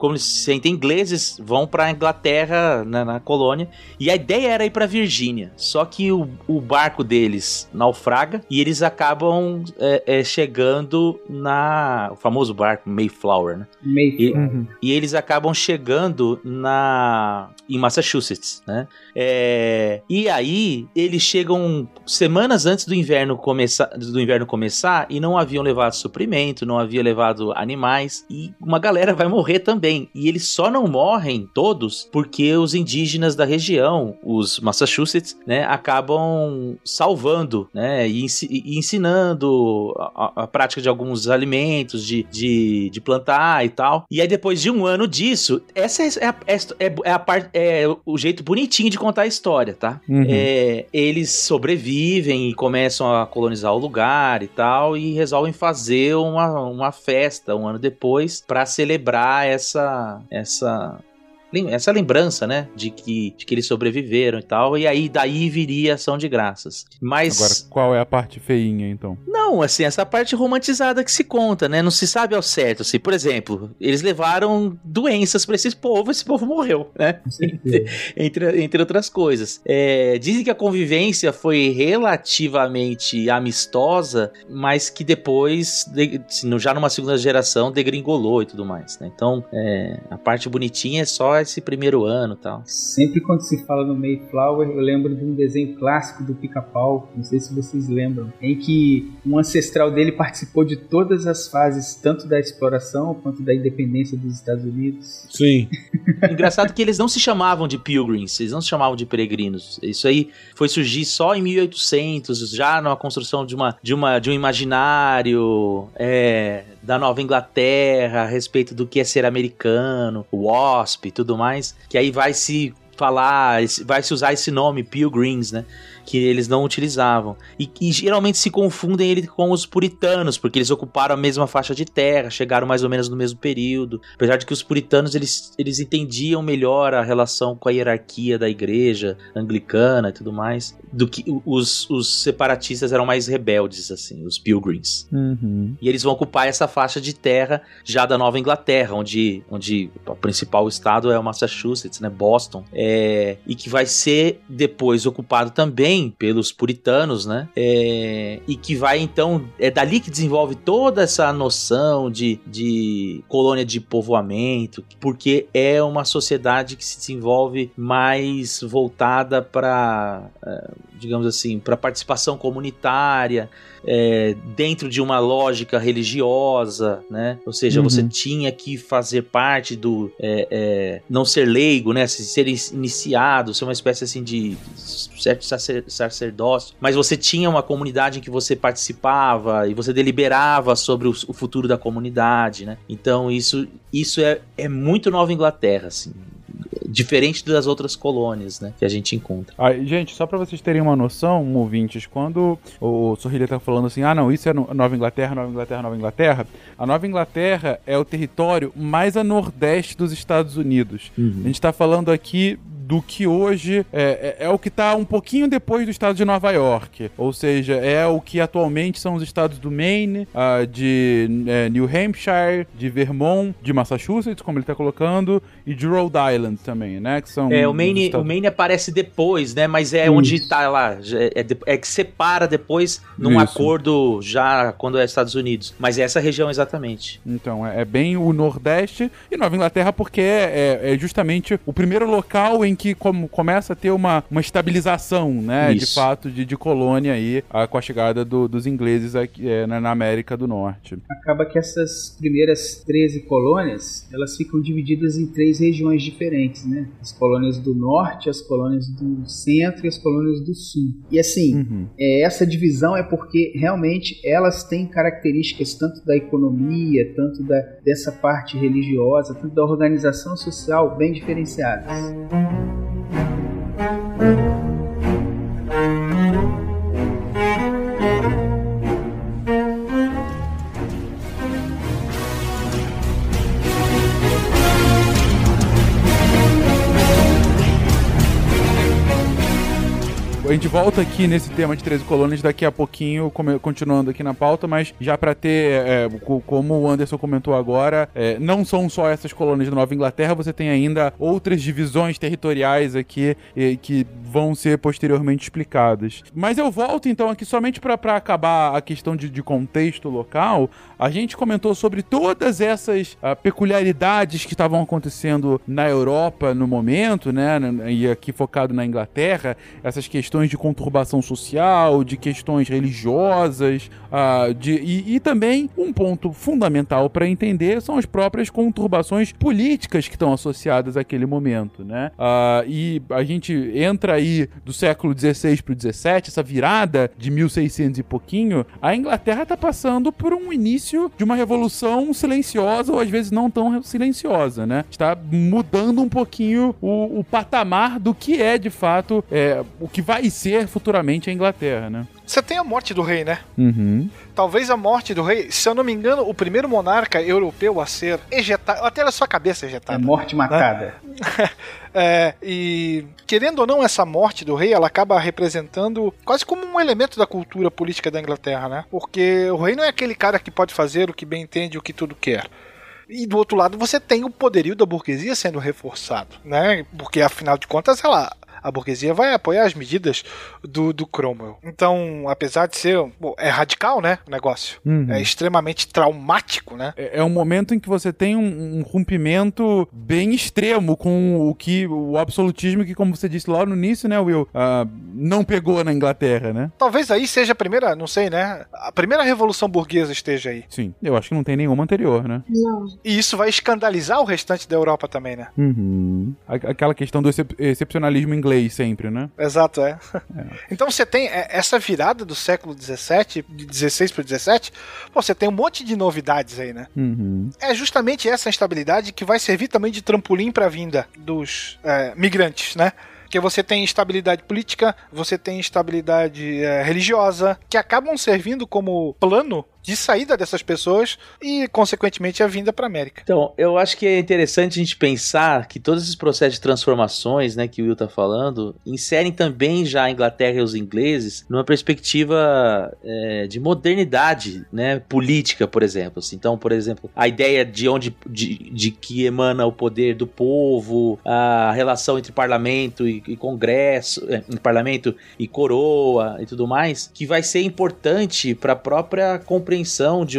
como eles se sentem ingleses, vão para Inglaterra, na, na, colônia. E a ideia era ir para Virgínia. Só que o, o, barco deles naufraga e eles acabam é, é, chegando na. O famoso barco Mayflower, né? Mayflower. E, uhum. e eles acabam chegando na. em Massachusetts, né? É, e aí eles chegam semanas antes do inverno começar, do inverno começar e não haviam levado suprimento, não haviam levado animais e uma galera vai morrer também. E eles só não morrem todos porque os indígenas da região, os Massachusetts, né, acabam salvando, né, e, ensinando a, a, prática de alguns alimentos, de, de, de, plantar e tal. E aí depois de um ano disso, essa é, a, é, é, é a parte, é o jeito bonitinho de contar a história, tá? Uhum. É, eles sobrevivem e começam a colonizar o lugar e tal, e resolvem fazer uma, uma festa um ano depois para celebrar essa, essa essa lembrança, né, de que, de que eles sobreviveram e tal, e aí daí viria ação de graças. Mas agora qual é a parte feinha então? Não, assim, essa parte romantizada que se conta, né? Não se sabe ao certo, assim, por exemplo, eles levaram doenças para esse povo, esse povo morreu, né? entre, entre outras coisas. É, dizem que a convivência foi relativamente amistosa, mas que depois, já numa segunda geração, degringolou e tudo mais, né? Então, é, a parte bonitinha é só esse primeiro ano tal. Sempre quando se fala no Mayflower, eu lembro de um desenho clássico do Pica-Pau, não sei se vocês lembram, em que um ancestral dele participou de todas as fases, tanto da exploração quanto da independência dos Estados Unidos. Sim. Engraçado que eles não se chamavam de pilgrims, eles não se chamavam de peregrinos. Isso aí foi surgir só em 1800, já na construção de uma de uma de um imaginário é, da Nova Inglaterra a respeito do que é ser americano, o WASP e tudo mais, que aí vai se falar, vai se usar esse nome Pilgrims, né? Que eles não utilizavam. E, e geralmente se confundem ele com os puritanos, porque eles ocuparam a mesma faixa de terra, chegaram mais ou menos no mesmo período. Apesar de que os puritanos eles, eles entendiam melhor a relação com a hierarquia da igreja anglicana e tudo mais, do que os, os separatistas eram mais rebeldes, assim, os pilgrims. Uhum. E eles vão ocupar essa faixa de terra já da Nova Inglaterra, onde, onde o principal estado é o Massachusetts, né, Boston, é, e que vai ser depois ocupado também pelos puritanos, né, é, e que vai então, é dali que desenvolve toda essa noção de, de colônia de povoamento, porque é uma sociedade que se desenvolve mais voltada para, é, digamos assim, para participação comunitária, é, dentro de uma lógica religiosa, né? Ou seja, Uhum. você tinha que fazer parte do é, é, não ser leigo, né? Ser iniciado, ser uma espécie assim de certo sacer- sacerdócio, mas você tinha uma comunidade em que você participava e você deliberava sobre o, o futuro da comunidade, né? Então isso isso é, é muito Nova Inglaterra, assim, diferente das outras colônias, né? Que a gente encontra. Ah, gente, só pra vocês terem uma noção, ouvintes, quando o Sorrilha tá falando assim, ah não, isso é no- Nova Inglaterra, Nova Inglaterra, Nova Inglaterra, a Nova Inglaterra é o território mais a nordeste dos Estados Unidos. A gente tá falando aqui do que hoje é, é, é o que tá um pouquinho depois do estado de Nova York. Ou seja, é o que atualmente são os estados do Maine, ah, de é, New Hampshire, de Vermont, de Massachusetts, como ele tá colocando, e de Rhode Island também, né? Que são É, o Maine, estados- o Maine aparece depois, né? Mas é Isso. onde tá lá. É, de- é que separa depois num Isso. acordo já quando é Estados Unidos. Mas é essa região exatamente. Então, é, é bem o Nordeste e Nova Inglaterra porque é, é justamente o primeiro local em que como começa a ter uma, uma estabilização, né, de Isso. fato, de, de colônia aí, ah, com a chegada do- dos ingleses aqui, é, na, na América do Norte. acaba que essas primeiras 13 colônias, elas ficam divididas em três regiões diferentes, né? As colônias do norte, as colônias do centro e as colônias do sul. E assim, Uhum. é, essa divisão é porque realmente elas têm características tanto da economia, tanto da, dessa parte religiosa, tanto da organização social bem diferenciadas. A gente volta aqui nesse tema de 13 colônias daqui a pouquinho, continuando aqui na pauta, mas já pra ter, é, co- como o Anderson comentou agora, é, não são só essas colônias da Nova Inglaterra, você tem ainda outras divisões territoriais aqui eh, que vão ser posteriormente explicadas. Mas eu volto então aqui somente pra acabar a questão de, de contexto local. A gente comentou sobre todas essas ah, peculiaridades que estavam acontecendo na Europa no momento, né? E aqui focado na Inglaterra, essas questões de conturbação social, de questões religiosas, ah, de, e, e também um ponto fundamental para entender são as próprias conturbações políticas que estão associadas àquele momento, né? Ah, e a gente entra aí do século XVI para o XVII, essa virada de 1600 e pouquinho, a Inglaterra está passando por um início de uma revolução silenciosa ou às vezes não tão silenciosa, né? Está mudando um pouquinho o, o patamar do que é de fato é, o que vai ser futuramente a Inglaterra, né? Você tem a morte do rei, né? Uhum. Talvez a morte do rei, se eu não me engano, o primeiro monarca europeu a ser ejetado, até na sua cabeça É ejetada. morte matada. É, e querendo ou não, essa morte do rei, ela acaba representando quase como um elemento da cultura política da Inglaterra, né? Porque o rei não é aquele cara que pode fazer o que bem entende, o que tudo quer. E do outro lado, você tem o poderio da burguesia sendo reforçado, né? Porque afinal de contas, ela a burguesia vai apoiar as medidas do, do Cromwell. Então, apesar de ser. bom, é radical, né? O negócio. Uhum. É extremamente traumático, né? É é um momento em que você tem um, um rompimento bem extremo com o que o absolutismo que, como você disse lá no início, né, Will, ah, não pegou na Inglaterra, né? Talvez aí seja a primeira, não sei, né? A primeira revolução burguesa esteja aí. Sim, eu acho que não tem nenhuma anterior, né? Não. E isso vai escandalizar o restante da Europa também, né? Uhum. Aquela questão do excep- excepcionalismo inglês sempre, né? Exato, é. Então você tem é, essa virada do século XVII, de 16 para 17, pô, você tem um monte de novidades aí, né? Uhum. É justamente essa instabilidade que vai servir também de trampolim para a vinda dos é, migrantes, né? Porque você tem instabilidade política, você tem instabilidade é, religiosa, que acabam servindo como plano de saída dessas pessoas e, consequentemente, a vinda para a América. Então, eu acho que é interessante a gente pensar que todos esses processos de transformações, né, que o Will está falando, inserem também já a Inglaterra e os ingleses numa perspectiva é, de modernidade, né, política, por exemplo. Assim. Então, por exemplo, a ideia de onde de, de que emana o poder do povo, a relação entre parlamento e, e congresso, é, parlamento e coroa e tudo mais, que vai ser importante para a própria compreensão compreensão de,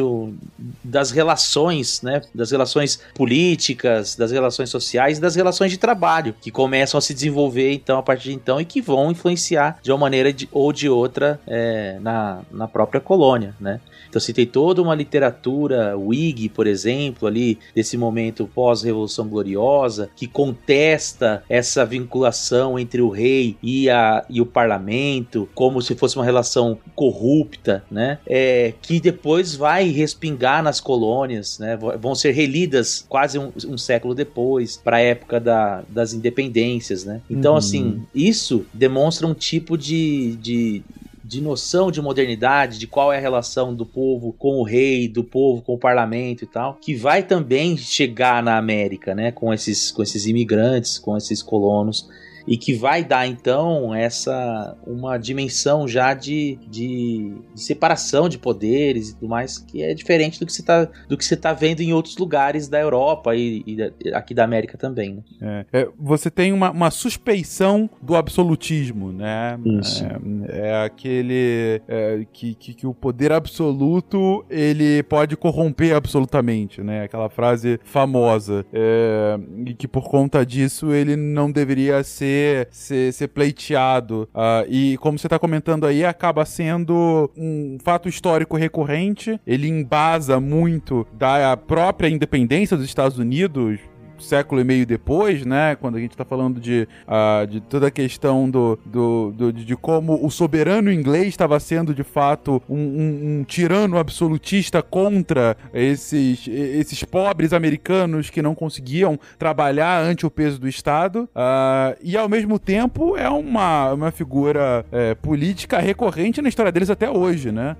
das relações, né? Das relações políticas, das relações sociais e das relações de trabalho, que começam a se desenvolver então a partir de então e que vão influenciar de uma maneira de, ou de outra é, na, na própria colônia, né? Então se tem toda uma literatura Whig, por exemplo, ali desse momento pós-revolução gloriosa que contesta essa vinculação entre o rei e, a, e o parlamento como se fosse uma relação corrupta, né? É, que depois vai respingar nas colônias, né? Vão ser relidas quase um, um século depois para a época da, das independências, né? Então, uhum. assim, isso demonstra um tipo de, de de noção de modernidade, de qual é a relação do povo com o rei, do povo com o parlamento e tal, que vai também chegar na América, né, com esses, com esses imigrantes, com esses colonos e que vai dar então essa uma dimensão já de, de, de separação de poderes e tudo mais que é diferente do que você está do que você tá vendo em outros lugares da Europa e, e aqui da América também. Né? É, é, você tem uma, uma suspeição do absolutismo, né? Isso. É, é aquele é, que, que, que, o poder absoluto ele pode corromper absolutamente, né? Aquela frase famosa é, e que por conta disso ele não deveria ser ser, ser, ser pleiteado. Uh, e como você está comentando aí, acaba sendo um fato histórico recorrente. Ele embasa muito da própria independência dos Estados Unidos século e meio depois, né? Quando a gente está falando de, uh, de toda a questão do, do, do, de como o soberano inglês estava sendo de fato um, um, um, tirano absolutista contra esses, esses pobres americanos que não conseguiam trabalhar ante o peso do Estado. Uh, e ao mesmo tempo é uma, uma figura é, política recorrente na história deles até hoje, né?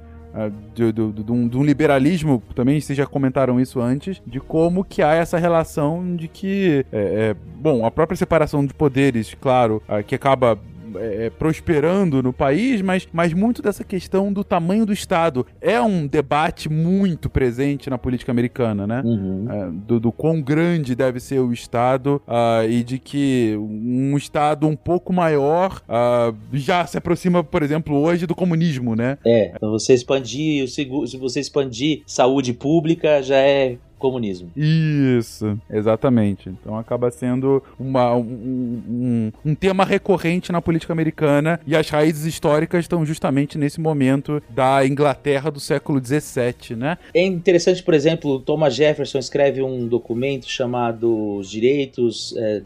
De, de, de, um, de, um, liberalismo, também vocês já comentaram isso antes, de como que há essa relação de que, é, é, bom, a própria separação de poderes, claro, uh, que acaba é, é, prosperando no país, mas, mas muito dessa questão do tamanho do Estado. É um debate muito presente na política americana, né? Uhum. É, do, do quão grande deve ser o Estado uh, e de que um Estado um pouco maior uh, já se aproxima, por exemplo, hoje do comunismo, né? É, então você expandir o seguro, se você expandir saúde pública, já é comunismo. Isso, exatamente. Então acaba sendo uma, um, um, um, tema recorrente na política americana e as raízes históricas estão justamente nesse momento da Inglaterra do século XVII, né? É interessante, por exemplo, Thomas Jefferson escreve um documento chamado Os Direitos, é,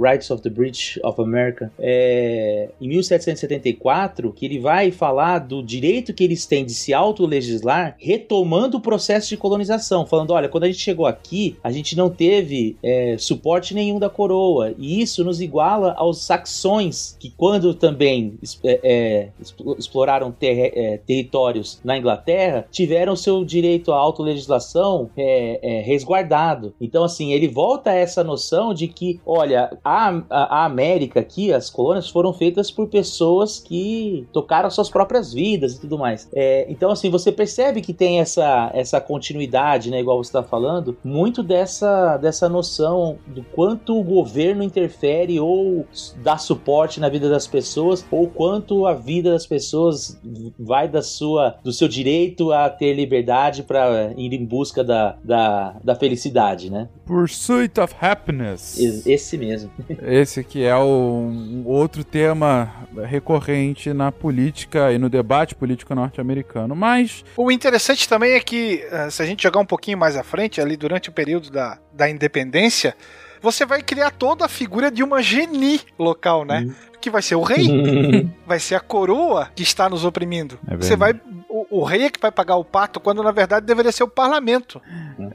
Rights of the British of America, é, em 1774, que ele vai falar do direito que eles têm de se autolegislar, retomando o processo de colonização, falando, olha, quando a gente gente chegou aqui, a gente não teve é, suporte nenhum da coroa. E isso nos iguala aos saxões, que quando também é, é, exploraram ter, é, territórios na Inglaterra, tiveram seu direito à autolegislação é, é, resguardado. Então, assim, ele volta a essa noção de que, olha, a, a, América aqui, as colônias foram feitas por pessoas que tocaram suas próprias vidas e tudo mais. então, assim, você percebe que tem essa, essa continuidade, né, igual você está falando falando, muito dessa, dessa noção do quanto o governo interfere ou dá suporte na vida das pessoas, ou quanto a vida das pessoas vai da sua, do seu direito a ter liberdade para ir em busca da, da, da felicidade, né? Pursuit of Happiness. Esse mesmo. Esse que é o um outro tema recorrente na política e no debate político norte-americano. Mas. O interessante também é que, eh, se a gente jogar um pouquinho mais à frente, ali durante o período da, da independência, você vai criar toda a figura de uma geni local, né? Uhum. Que vai ser o rei, vai ser a coroa que está nos oprimindo. É você vai o, o, rei é que vai pagar o pato, quando na verdade deveria ser o parlamento.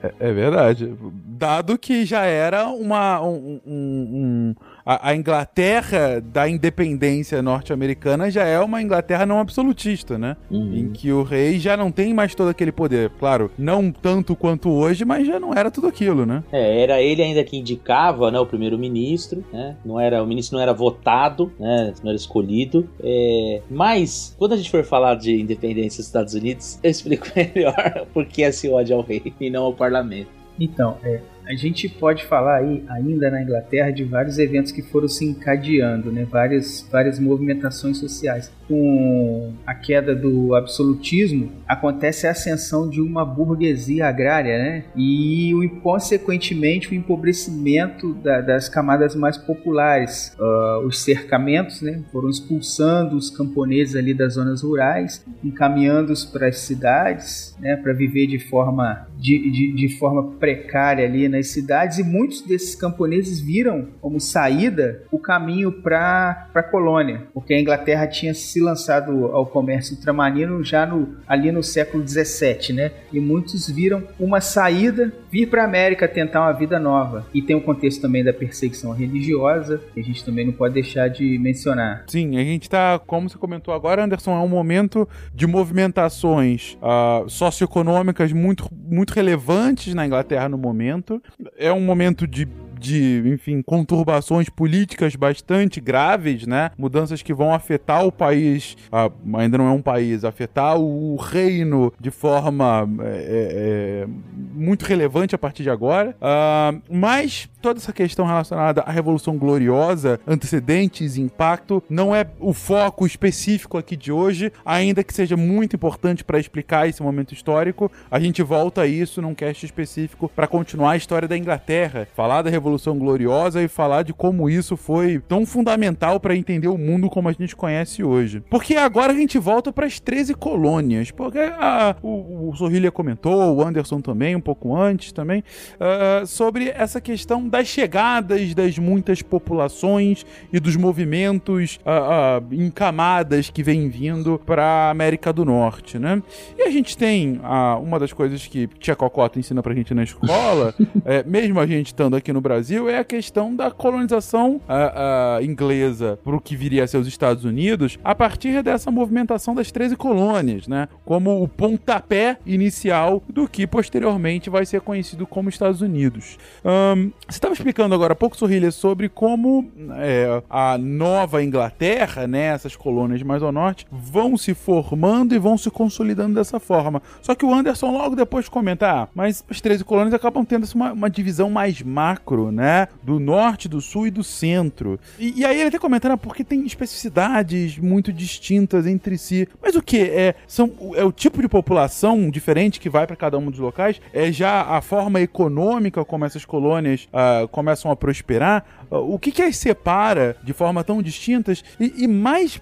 É, é verdade. Dado que já era uma, um, um, um a, a Inglaterra da independência norte-americana já é uma Inglaterra não absolutista, né? Uhum. Em que o rei já não tem mais todo aquele poder. Claro, não tanto quanto hoje, mas já não era tudo aquilo, né? É, era ele ainda que indicava, né, o primeiro-ministro, né? Não era, o ministro não era votado, né? Não era escolhido. É, mas, quando a gente for falar de independência dos Estados Unidos, eu explico melhor porque esse ódio ao rei e não ao parlamento. Então, é, a gente pode falar aí, ainda na Inglaterra, de vários eventos que foram se encadeando, né? várias, várias movimentações sociais. Com a queda do absolutismo, acontece a ascensão de uma burguesia agrária, né? e, consequentemente, o empobrecimento da, das camadas mais populares. Uh, os cercamentos né? foram expulsando os camponeses ali das zonas rurais, encaminhando-os para as cidades, né? para viver de forma, de, de, de forma precária ali nas cidades e muitos desses camponeses viram como saída o caminho para a colônia, porque a Inglaterra tinha se lançado ao comércio ultramarino já no, ali no século 17, né? E muitos viram uma saída vir para a América tentar uma vida nova. E tem o contexto também da perseguição religiosa, que a gente também não pode deixar de mencionar. Sim, a gente está, como você comentou agora, Anderson, é um momento de movimentações uh, socioeconômicas muito, muito relevantes na Inglaterra no momento é um momento de de, enfim, conturbações políticas bastante graves, né? Mudanças que vão afetar o país, ah, ainda não é um país, afetar o reino de forma é, é, muito relevante a partir de agora. Ah, mas toda essa questão relacionada à Revolução Gloriosa, antecedentes, impacto, não é o foco específico aqui de hoje, ainda que seja muito importante para explicar esse momento histórico. A gente volta a isso num cast específico para continuar a história da Inglaterra, falar da Revolução Gloriosa e falar de como isso foi tão fundamental para entender o mundo como a gente conhece hoje. Porque agora a gente volta para as 13 colônias. Porque a, o, o Sorrilha comentou, o Anderson também, um pouco antes também, uh, sobre essa questão das chegadas das muitas populações e dos movimentos uh, uh, em camadas que vem vindo para a América do Norte, né? E a gente tem uma das coisas que Tia Cocota ensina pra gente na escola, é, mesmo a gente estando aqui no Brasil, é a questão da colonização inglesa para o que viria a ser os Estados Unidos a partir dessa movimentação das 13 colônias, né? Como o pontapé inicial do que posteriormente vai ser conhecido como Estados Unidos. Um, você estava explicando agora há pouco, Sorrilha, sobre como é, a nova Inglaterra, né, essas colônias mais ao norte, vão se formando e vão se consolidando dessa forma. Só que o Anderson logo depois comenta, ah, mas as 13 colônias acabam tendo uma, uma divisão mais macro, né? Do norte, do sul e do centro. E, e aí ele até comentando, ah, porque tem especificidades muito distintas entre si. Mas o que? É, são, é o tipo de população diferente que vai para cada um dos locais? É já a forma econômica como essas colônias começam a prosperar? O que, que as separa de forma tão distintas? E, e mais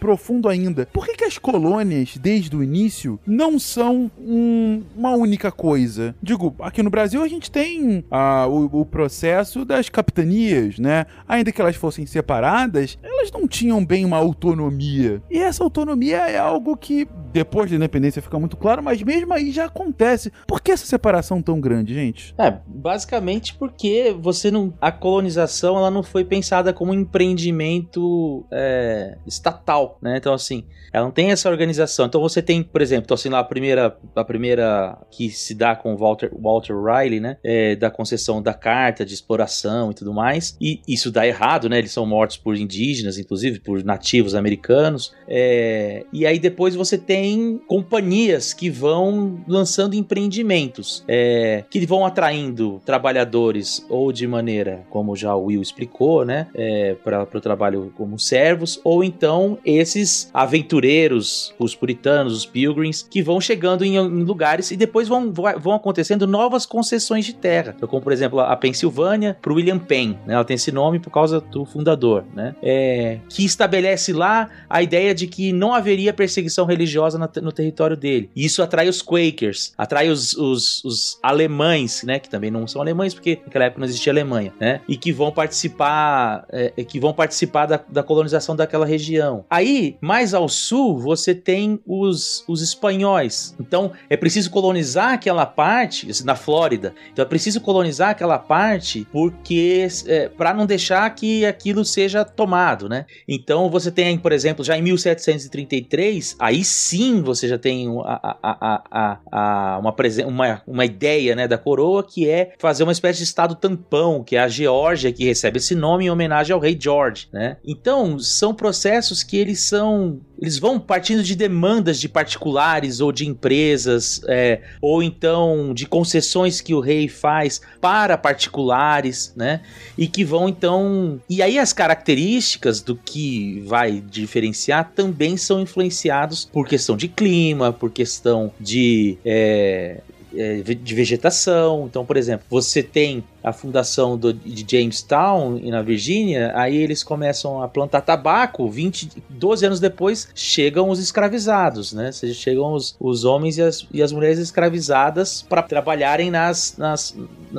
profundo ainda, por que, que as colônias, desde o início, não são um, uma única coisa? Digo, aqui no Brasil a gente tem uh, o, o processo processo das capitanias, né? Ainda que elas fossem separadas, elas não tinham bem uma autonomia. E essa autonomia é algo que depois da independência fica muito claro, mas mesmo aí já acontece. Por que essa separação tão grande, gente? É, basicamente porque você não. A colonização ela não foi pensada como um empreendimento é, estatal, né? Então, assim, ela não tem essa organização. Então você tem, por exemplo, então, assim, lá a primeira, a primeira que se dá com Walter, Walter Riley, né? É, da concessão da carta de exploração e tudo mais. E isso dá errado, né? Eles são mortos por indígenas, inclusive por nativos americanos. É, e aí depois você tem companhias que vão lançando empreendimentos, é, que vão atraindo trabalhadores ou de maneira, como já o Will explicou, né? É, para o trabalho como servos, ou então esses aventureiros, os puritanos, os pilgrims, que vão chegando em, em lugares e depois vão, vão acontecendo novas concessões de terra. Então, como por exemplo a Pensilvânia Pensilvânia para William Penn. Né? Ela tem esse nome por causa do fundador, né? É, que estabelece lá a ideia de que não haveria perseguição religiosa religiosa no, território dele. E isso atrai os Quakers, atrai os, os, os, alemães, né? Que também não são alemães, porque naquela época não existia Alemanha, né? E que vão participar, é, que vão participar da, da colonização daquela região. Aí, mais ao sul, você tem os, os espanhóis. Então, é preciso colonizar aquela parte, na Flórida. Então, é preciso colonizar aquela parte porque é, para não deixar que aquilo seja tomado, né? Então, você tem, por exemplo, já em 1733, aí sim você já tem a, a, a uma, uma, uma ideia né, da coroa que é fazer uma espécie de estado tampão, que é a Geórgia que recebe esse nome em homenagem ao rei George, né? Então, são processos que eles são eles vão partindo de demandas de particulares ou de empresas, é, ou então de concessões que o rei faz para particulares, né? E que vão então. E aí as características do que vai diferenciar também são influenciados por questão de clima, por questão de. É, é de vegetação. Então, por exemplo, você tem a fundação do, de Jamestown, na Virgínia, aí eles começam a plantar tabaco, 20, 12 anos depois chegam os escravizados, né? Ou seja, chegam os, os homens e as, e as mulheres escravizadas para trabalharem nas, nas,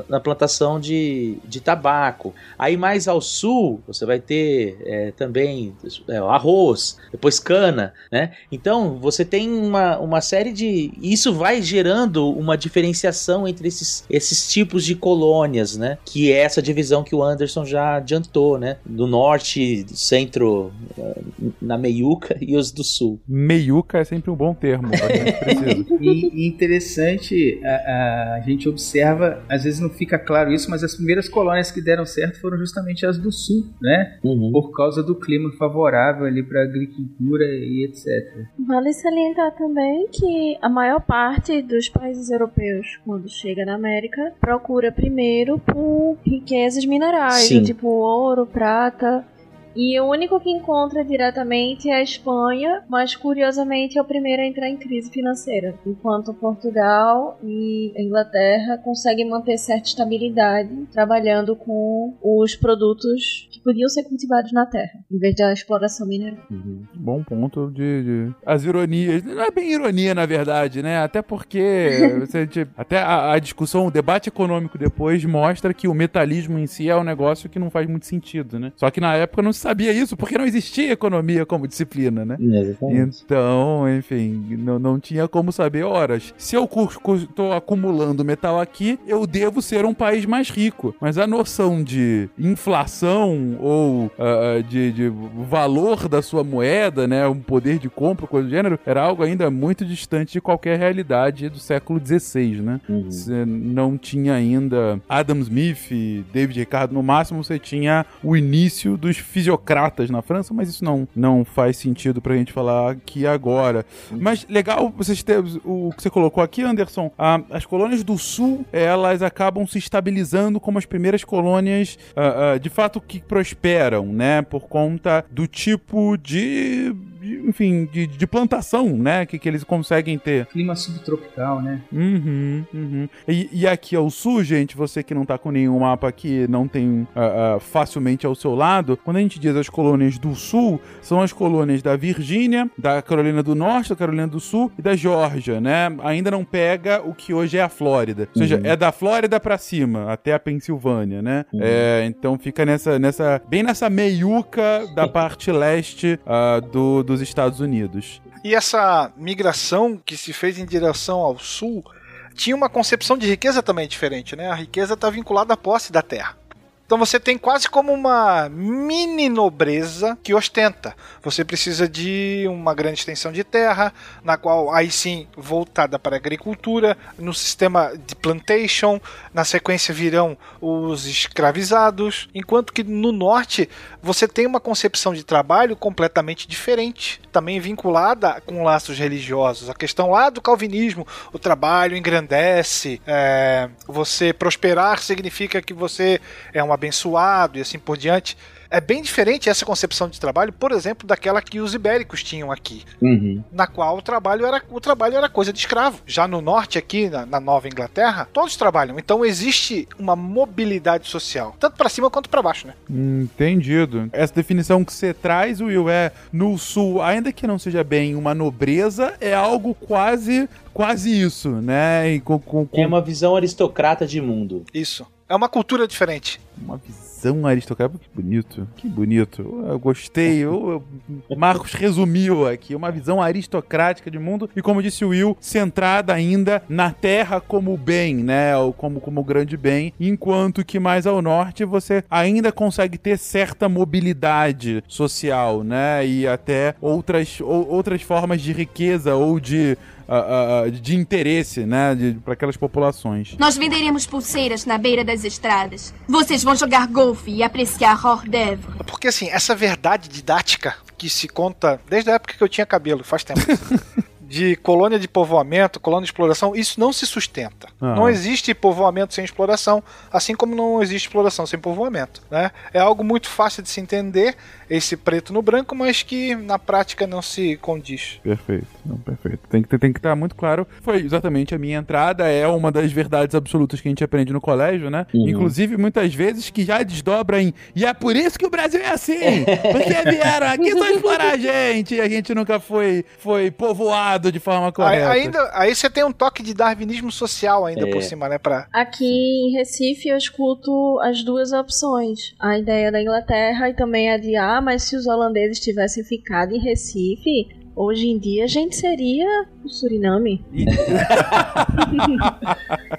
na plantação de, de tabaco. Aí mais ao sul, você vai ter é, também é, arroz, depois cana, né? Então, você tem uma, uma série de... Isso vai gerando uma diferenciação entre esses, esses tipos de colônias, né? Que é essa divisão que o Anderson já adiantou, né? Do norte, do centro, eh, na meiuca e os do sul. Meiuca é sempre um bom termo, e, e interessante, a, a, gente observa, às vezes não fica claro isso, mas as primeiras colônias que deram certo foram justamente as do sul, né? Uhum. Por causa do clima favorável ali para agricultura e etc. Vale salientar também que a maior parte dos países europeus, quando chega na América, procura primeiro por riquezas minerais, tipo ouro, prata, e o único que encontra diretamente é a Espanha, mas curiosamente é o primeiro a entrar em crise financeira, enquanto Portugal e Inglaterra conseguem manter certa estabilidade trabalhando com os produtos que podiam ser cultivados na terra, em vez da exploração mineral. Uhum. Bom ponto de, de, As ironias. Não é bem ironia, na verdade, né? Até porque você, até a, a discussão, o debate econômico depois mostra que o metalismo em si é um negócio que não faz muito sentido, né? Só que na época não se sabia isso porque não existia economia como disciplina, né? Exatamente. Então, enfim, não, não tinha como saber horas. Se eu estou acumulando metal aqui, eu devo ser um país mais rico. Mas a noção de inflação ou uh, de, de, valor da sua moeda, né, um poder de compra, coisa do gênero, era algo ainda muito distante de qualquer realidade do século XVI, né? Uhum. Você não tinha ainda Adam Smith, David Ricardo, no máximo você tinha o início dos fisiocratas aristocratas na França, mas isso não, não faz sentido pra gente falar aqui agora. Mas legal vocês terem o que você colocou aqui, Anderson. Ah, as colônias do sul, elas acabam se estabilizando como as primeiras colônias ah, ah, de fato que prosperam, né? Por conta do tipo de enfim, de, de plantação, né? Que, que eles conseguem ter. Clima subtropical, né? Uhum, uhum. E, e aqui ao sul, gente, você que não tá com nenhum mapa aqui, não tem uh, uh, facilmente ao seu lado, quando a gente diz as colônias do sul, são as colônias da Virgínia, da Carolina do Norte, da Carolina do Sul e da Geórgia, né? Ainda não pega o que hoje é a Flórida. Ou seja, uhum. é da Flórida para cima, até a Pensilvânia, né? Uhum. É, então fica nessa, nessa, bem nessa meiuca da parte leste uh, do, dos Estados Unidos. E essa migração que se fez em direção ao sul tinha uma concepção de riqueza também diferente, né? A riqueza está vinculada à posse da terra. Então você tem quase como uma mini nobreza que ostenta. Você precisa de uma grande extensão de terra, na qual aí sim voltada para a agricultura, no sistema de plantation, na sequência virão os escravizados, enquanto que no norte você tem uma concepção de trabalho completamente diferente, também vinculada com laços religiosos. A questão lá do calvinismo, o trabalho engrandece, é, você prosperar significa que você é uma abençoado e assim por diante. É bem diferente essa concepção de trabalho, por exemplo, daquela que os ibéricos tinham aqui, Uhum. na qual o trabalho era o trabalho era coisa de escravo. Já no norte aqui, na, na Nova Inglaterra, todos trabalham. Então existe uma mobilidade social, tanto para cima quanto para baixo, né? Entendido. Essa definição que você traz, Will, é no sul, ainda que não seja bem uma nobreza, é algo quase quase isso, né? E com, com, com É uma visão aristocrata de mundo. Isso. É uma cultura diferente. uma visão aristocrática. Que bonito, que bonito. Eu gostei. Eu- Marcos resumiu aqui uma visão aristocrática de mundo e, como disse o Will, centrada ainda na terra como bem, né? Ou como, como grande bem, enquanto que mais ao norte você ainda consegue ter certa mobilidade social, né? E até outras, ou- outras formas de riqueza ou de. Ah, ah, de interesse, né, para aquelas populações. Nós venderemos pulseiras na beira das estradas. Vocês vão jogar golfe e apreciar hors d'oeuvre. Porque assim, essa verdade didática que se conta desde a época que eu tinha cabelo, faz tempo. De colônia de povoamento, colônia de exploração, isso não se sustenta. Ah. Não existe povoamento sem exploração, assim como não existe exploração sem povoamento. Né? É algo muito fácil de se entender, esse preto no branco, mas que na prática não se condiz. Perfeito, não, perfeito. Tem que, tem que estar muito claro. Foi exatamente a minha entrada, é uma das verdades absolutas que a gente aprende no colégio, né? Uhum. Inclusive, muitas vezes que já desdobra em. E é por isso que o Brasil é assim! Porque vieram aqui só explorar a gente e a gente nunca foi, foi povoado de forma Aí, correta. ainda, aí você tem um toque de darwinismo social ainda É. por cima, né? Pra... Aqui em Recife eu escuto as duas opções. A ideia da Inglaterra e também a de ah, mas se os holandeses tivessem ficado em Recife, hoje em dia a gente seria o Suriname.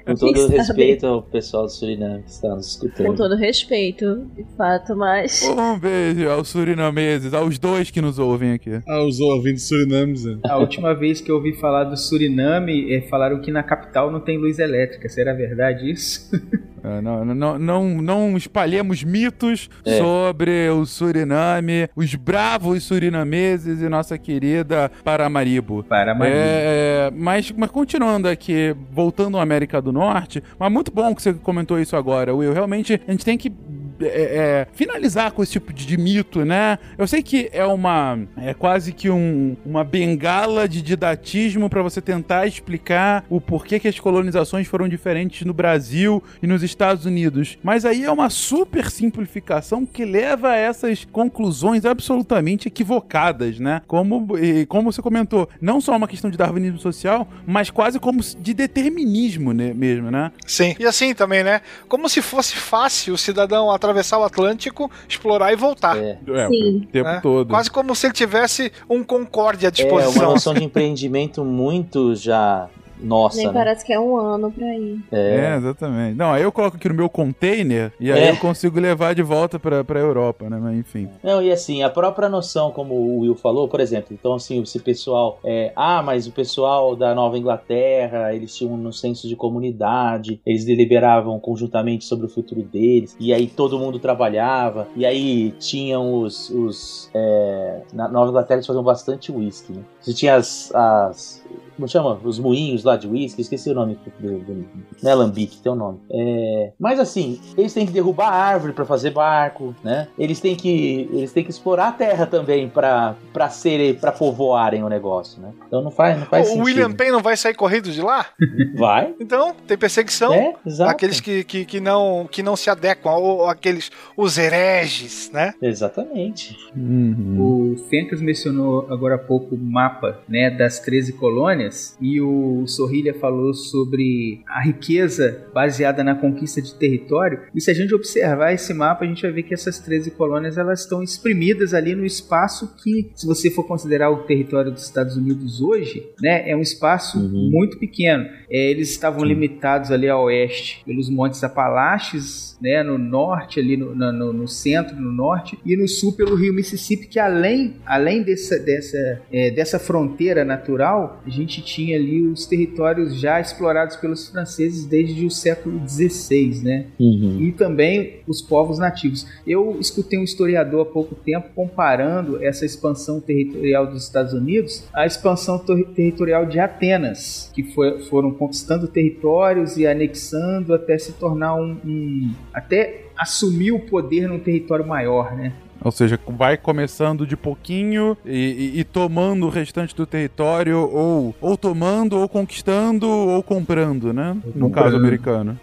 Com todo respeito ao pessoal do Suriname que está nos Com escutando. todo respeito, de fato, mas. Um beijo aos surinameses, aos dois que nos ouvem aqui. Aos ouvintes surinames, né? A última vez que eu ouvi falar do Suriname, é, falaram que na capital não tem luz elétrica. Será verdade isso? É, não, não, não, não espalhemos mitos É. sobre o Suriname, os bravos surinameses e nossa querida Paramaribo. Para É, mas, mas continuando aqui, voltando à América do Norte, mas muito bom que você comentou isso agora, Will. Realmente, a gente tem que é, é, finalizar com esse tipo de, de mito, né? Eu sei que é uma. É quase que um- uma bengala de didatismo para você tentar explicar o porquê que as colonizações foram diferentes no Brasil e nos Estados Unidos. Mas aí é uma super simplificação que leva a essas conclusões absolutamente equivocadas, né? Como, como você comentou, não só uma questão de darwinismo social, mas quase como de determinismo né, mesmo, né? Sim. E assim também, né? Como se fosse fácil o cidadão atravessar o Atlântico, explorar e voltar. É. É, Sim. o tempo né? todo. Quase como se ele tivesse um Concorde à É uma disposição. noção de empreendimento muito já nossa, Nem né? parece que é um ano pra ir. É, É. exatamente. Não, aí eu coloco aqui no meu container e aí É. eu consigo levar de volta pra, pra Europa, né? Mas enfim. Não, e assim, a própria noção, como o Will falou, por exemplo, então assim, esse pessoal, é, ah, mas o pessoal da Nova Inglaterra, eles tinham um senso de comunidade, eles deliberavam conjuntamente sobre o futuro deles, e aí todo mundo trabalhava, e aí tinham os, os é, na Nova Inglaterra eles faziam bastante whisky, né? Você tinha as, as como chama? Os moinhos lá de whisky, esqueci o nome do, do, não é alambique, tem um nome. É, mas assim, eles têm que derrubar árvore pra fazer barco, né? Eles têm que eles têm que explorar a terra também pra para serem para povoarem o negócio, né? Então não faz não faz o sentido. William Penn não vai sair correndo de lá? vai? Então, tem perseguição. É, exato. Aqueles que, que, que, não, que não se adequam, ou aqueles, os hereges, né? Exatamente. Uhum. O Fencas mencionou agora há pouco o mapa né, das 13 colônias e o Sorrilha falou sobre a riqueza baseada na conquista de território. E se a gente observar esse mapa, a gente vai ver que essas 13 colônias elas estão exprimidas ali no espaço que, se você for considerar o território dos Estados Unidos hoje, né, é um espaço Uhum. muito pequeno. É, eles estavam limitados ali a oeste pelos Montes Apalaches, né, no norte, ali no, no, no centro, no norte, e no sul pelo rio Mississippi, que além, além dessa, dessa, é, dessa fronteira natural, a gente tinha ali os territórios já explorados pelos franceses desde o século XVI, né? Uhum. e também os povos nativos. Eu escutei um historiador há pouco tempo comparando essa expansão territorial dos Estados Unidos à expansão ter- territorial de Atenas, que foi- foram conquistando territórios e anexando até se tornar um, um- até assumir o poder num território maior, né? Ou seja, vai começando de pouquinho e, e, e, tomando o restante do território, ou, ou tomando, ou conquistando, ou comprando, né? Ou no comprando. caso americano.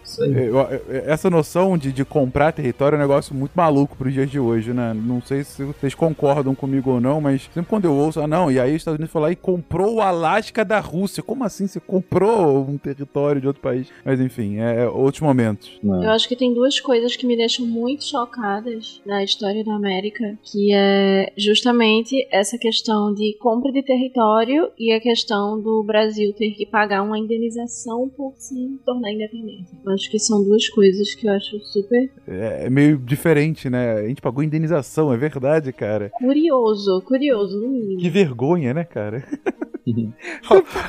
Essa noção de, de comprar território é um negócio muito maluco para os dias de hoje, né? Não sei se vocês concordam comigo ou não, mas sempre quando eu ouço, ah, não, e aí os Estados Unidos foi lá e comprou o Alasca da Rússia. Como assim você comprou um território de outro país? Mas enfim, é, é outros momentos. Eu acho que tem duas coisas que me deixam muito chocadas na história da América América, que é justamente essa questão de compra de território e a questão do Brasil ter que pagar uma indenização por se tornar independente. Eu acho que são duas coisas que eu acho super. É, é meio diferente, né? A gente pagou indenização, é verdade, cara. Curioso, curioso, no mínimo. Que vergonha, né, cara?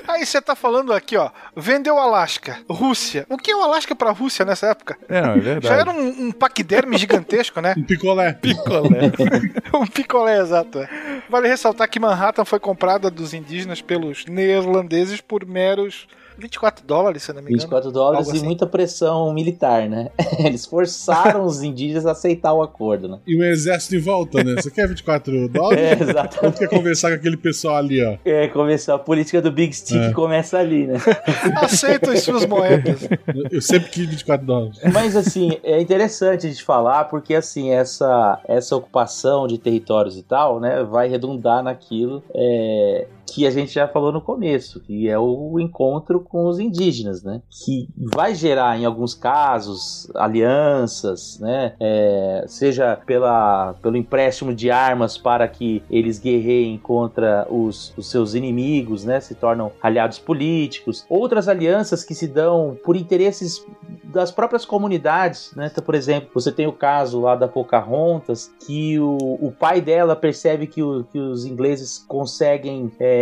Aí você tá falando aqui, ó, vendeu o Alasca, Rússia. O que é o Alasca pra Rússia nessa época? É, não, é verdade. Já era um, um paquiderme gigantesco, né? Um picolé. Picolé. um picolé, exato. É. Vale ressaltar que Manhattan foi comprada dos indígenas pelos neerlandeses por meros 24 dólares, se não me engano. 24 dólares assim. e muita pressão militar, né? Eles forçaram os indígenas a aceitar o acordo, né? E o exército em volta, né? Você quer 24 dólares? É, exatamente. Ou quer conversar com aquele pessoal ali, ó? É, começar. A política do Big Stick é. começa ali, né? Aceita as suas moedas. Eu sempre quis 24 dólares. Mas, assim, é interessante a gente falar, porque, assim, essa, essa ocupação de territórios e tal, né, vai redundar naquilo é, que a gente já falou no começo, que é o encontro com os indígenas, né? Que vai gerar, em alguns casos, alianças, né? É, seja pela, pelo empréstimo de armas para que eles guerreiem contra os, os seus inimigos, né? Se tornam aliados políticos. Outras alianças que se dão por interesses das próprias comunidades, né? Então, por exemplo, você tem o caso lá da Pocahontas, que o, o pai dela percebe que, o, que os ingleses conseguem é,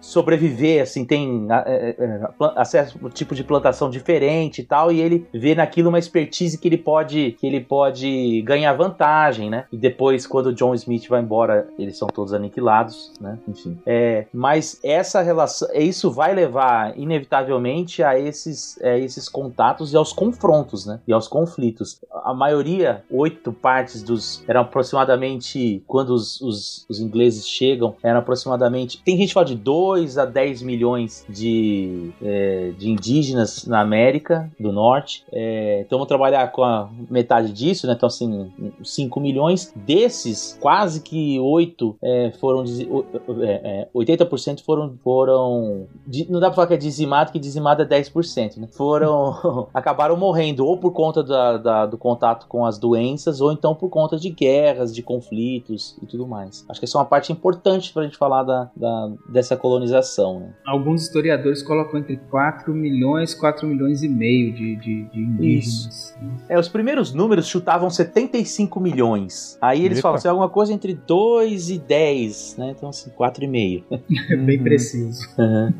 sobreviver, assim, tem é, é, acesso a um tipo de plantação diferente e tal, e ele vê naquilo uma expertise que ele pode, que ele pode ganhar vantagem, né? E depois, quando o John Smith vai embora, eles são todos aniquilados, né? Enfim. É, mas essa relação, isso vai levar inevitavelmente a esses, a esses contatos e aos confrontos, né? E aos conflitos. A maioria, oito partes dos. eram aproximadamente. Quando os, os, os ingleses chegam, eram aproximadamente. Tem gente fala de 2 a 10 milhões de, é, de indígenas na América do Norte. É, então vamos trabalhar com a metade disso, né? Então, assim, 5 milhões. Desses, quase que 8 é, foram. É, 80% é, foram. foram não dá pra falar que é dizimado, que dizimado é 10%, né? Foram. acabaram morrendo ou por conta da, da, do contato com as doenças ou então por conta de guerras, de conflitos e tudo mais. Acho que essa é uma parte importante para a gente falar da, da dessa colonização. Né? Alguns historiadores colocam entre 4 milhões e 4 milhões e meio de, de, de indígenas. É, os primeiros números chutavam 75 milhões. Aí eles Epa. falam assim, alguma coisa entre 2 e 10, né? Então assim, 4,5. É bem preciso. Uhum.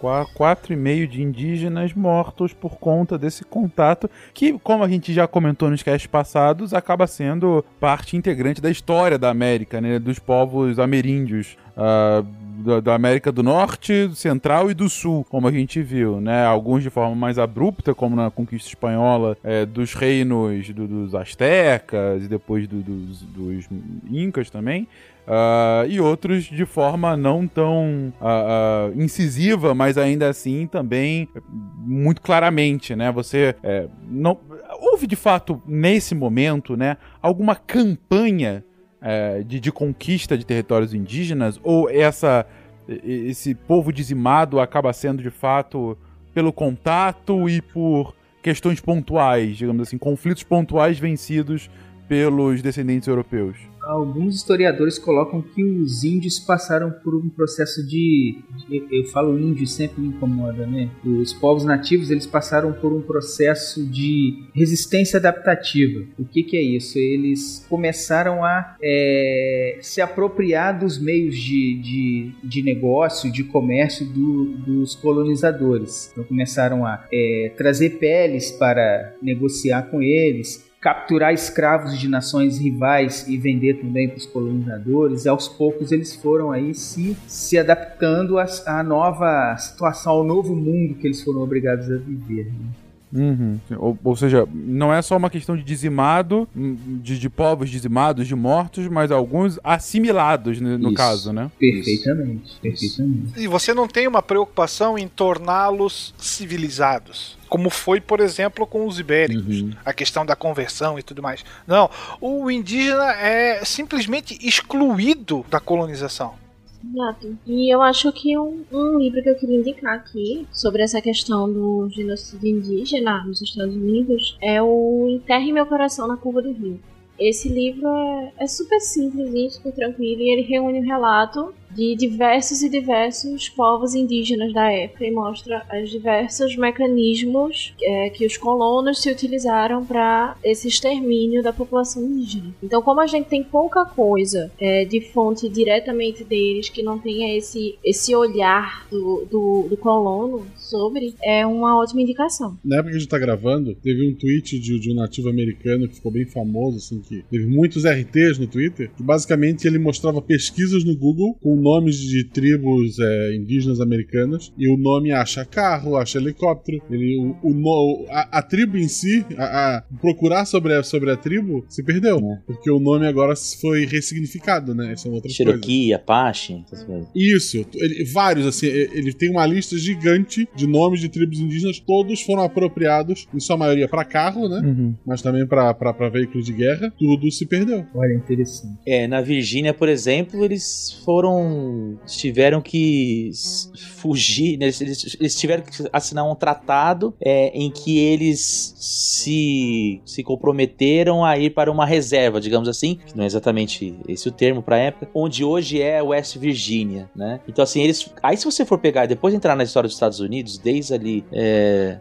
4,5 de indígenas mortos por conta desse contato, que, como a gente já comentou nos casts passados, acaba sendo parte integrante da história da América, né? Dos povos ameríndios. Uh, da, da, América do Norte, Central e do Sul, como a gente viu, né? Alguns de forma mais abrupta, como na conquista espanhola, é, dos reinos do, dos astecas e depois do, dos, dos incas também. Uh, e outros de forma não tão uh, uh, incisiva, mas ainda assim também muito claramente, né? Você é, não houve de fato nesse momento, né, alguma campanha é, de, de conquista de territórios indígenas ou essa esse povo dizimado acaba sendo de fato pelo contato e por questões pontuais, digamos assim, conflitos pontuais vencidos pelos descendentes europeus? Alguns historiadores colocam que os índios passaram por um processo de, de, eu falo índio sempre me incomoda, né? Os povos nativos eles passaram por um processo de resistência adaptativa. O que, que é isso? Eles começaram a é, se apropriar dos meios de, de, de negócio, de comércio do, dos colonizadores. Então começaram a é, trazer peles para negociar com eles capturar escravos de nações rivais e vender também para os colonizadores. E aos poucos eles foram aí se, se adaptando à, à nova situação, ao novo mundo que eles foram obrigados a viver. Né? Uhum. Ou, ou, seja, não é só uma questão de dizimado, de, de povos dizimados, de mortos, mas alguns assimilados, no, no caso, né? Perfeitamente, perfeitamente. E você não tem uma preocupação em torná-los civilizados como foi, por exemplo, com os ibéricos, uhum. a questão da conversão e tudo mais. Não, o indígena é simplesmente excluído da colonização. Exato. E eu acho que um, um, livro que eu queria indicar aqui sobre essa questão do genocídio indígena nos Estados Unidos é o Enterre Meu Coração na Curva do Rio. Esse livro é, é super simples, super tranquilo, e ele reúne um relato de diversos e diversos povos indígenas da época e mostra os diversos mecanismos é, que os colonos se utilizaram para esse extermínio da população indígena. Então, como a gente tem pouca coisa é, de fonte diretamente deles que não tenha esse, esse olhar do, do, do colono sobre, é uma ótima indicação. Na época que a gente tá gravando, teve um tweet de, de um nativo americano que ficou bem famoso, assim, que teve muitos RTs no Twitter, que basicamente ele mostrava pesquisas no Google com nomes de tribos é, indígenas americanas e o nome acha carro, acha helicóptero. Ele, o, o a, a, tribo em si, a, a, procurar sobre a, sobre a tribo, se perdeu. Né? Porque o nome agora foi ressignificado, né? São outras Cherokee, coisas. Apache, Isso, ele, vários, assim, ele tem uma lista gigante de nomes de tribos indígenas, todos foram apropriados, em sua maioria para carro, né? Uhum. Mas também para veículos de guerra. Tudo se perdeu. Olha, interessante. É, na Virgínia, por exemplo, eles foram. Tiveram que fugir, né? eles, eles, tiveram que assinar um tratado é, em que eles se, se comprometeram a ir para uma reserva, digamos assim, que não é exatamente esse o termo para a época, onde hoje é West Virginia, né? Então, assim, eles. Aí, se você for pegar, depois de entrar na história dos Estados Unidos, desde ali. É,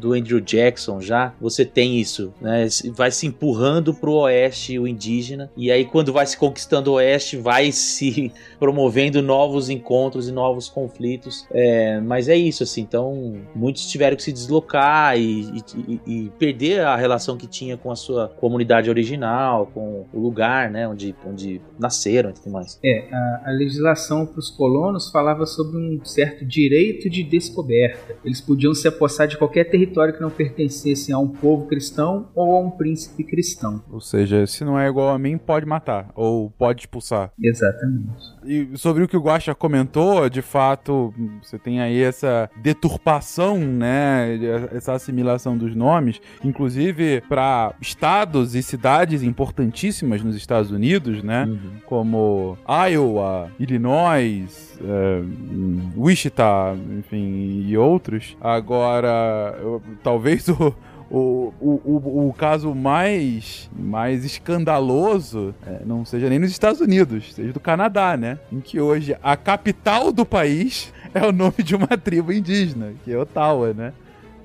do Andrew Jackson já, você tem isso, né? Vai se empurrando pro oeste o indígena, e aí quando vai se conquistando o oeste, vai se promovendo novos encontros e novos conflitos. É, mas é isso, assim, então muitos tiveram que se deslocar e, e, e, perder a relação que tinha com a sua comunidade original, com o lugar, né, onde, onde nasceram e tudo mais. É, a, a legislação para os colonos falava sobre um certo direito de descoberta. Eles podiam se apossar de qualquer território território que não pertencesse a um povo cristão ou a um príncipe cristão. Ou seja, se não é igual a mim, pode matar ou pode expulsar. Exatamente. E sobre o que o Guaxa comentou, de fato, você tem aí essa deturpação, né, essa assimilação dos nomes, inclusive para estados e cidades importantíssimas nos Estados Unidos, né, uhum. como Iowa, Illinois, é, Wichita, enfim, e outros. Agora, eu, talvez o, o, o, o, caso mais, mais escandaloso é, não seja nem nos Estados Unidos, seja do Canadá, né? Em que hoje a capital do país é o nome de uma tribo indígena, que é Ottawa, né?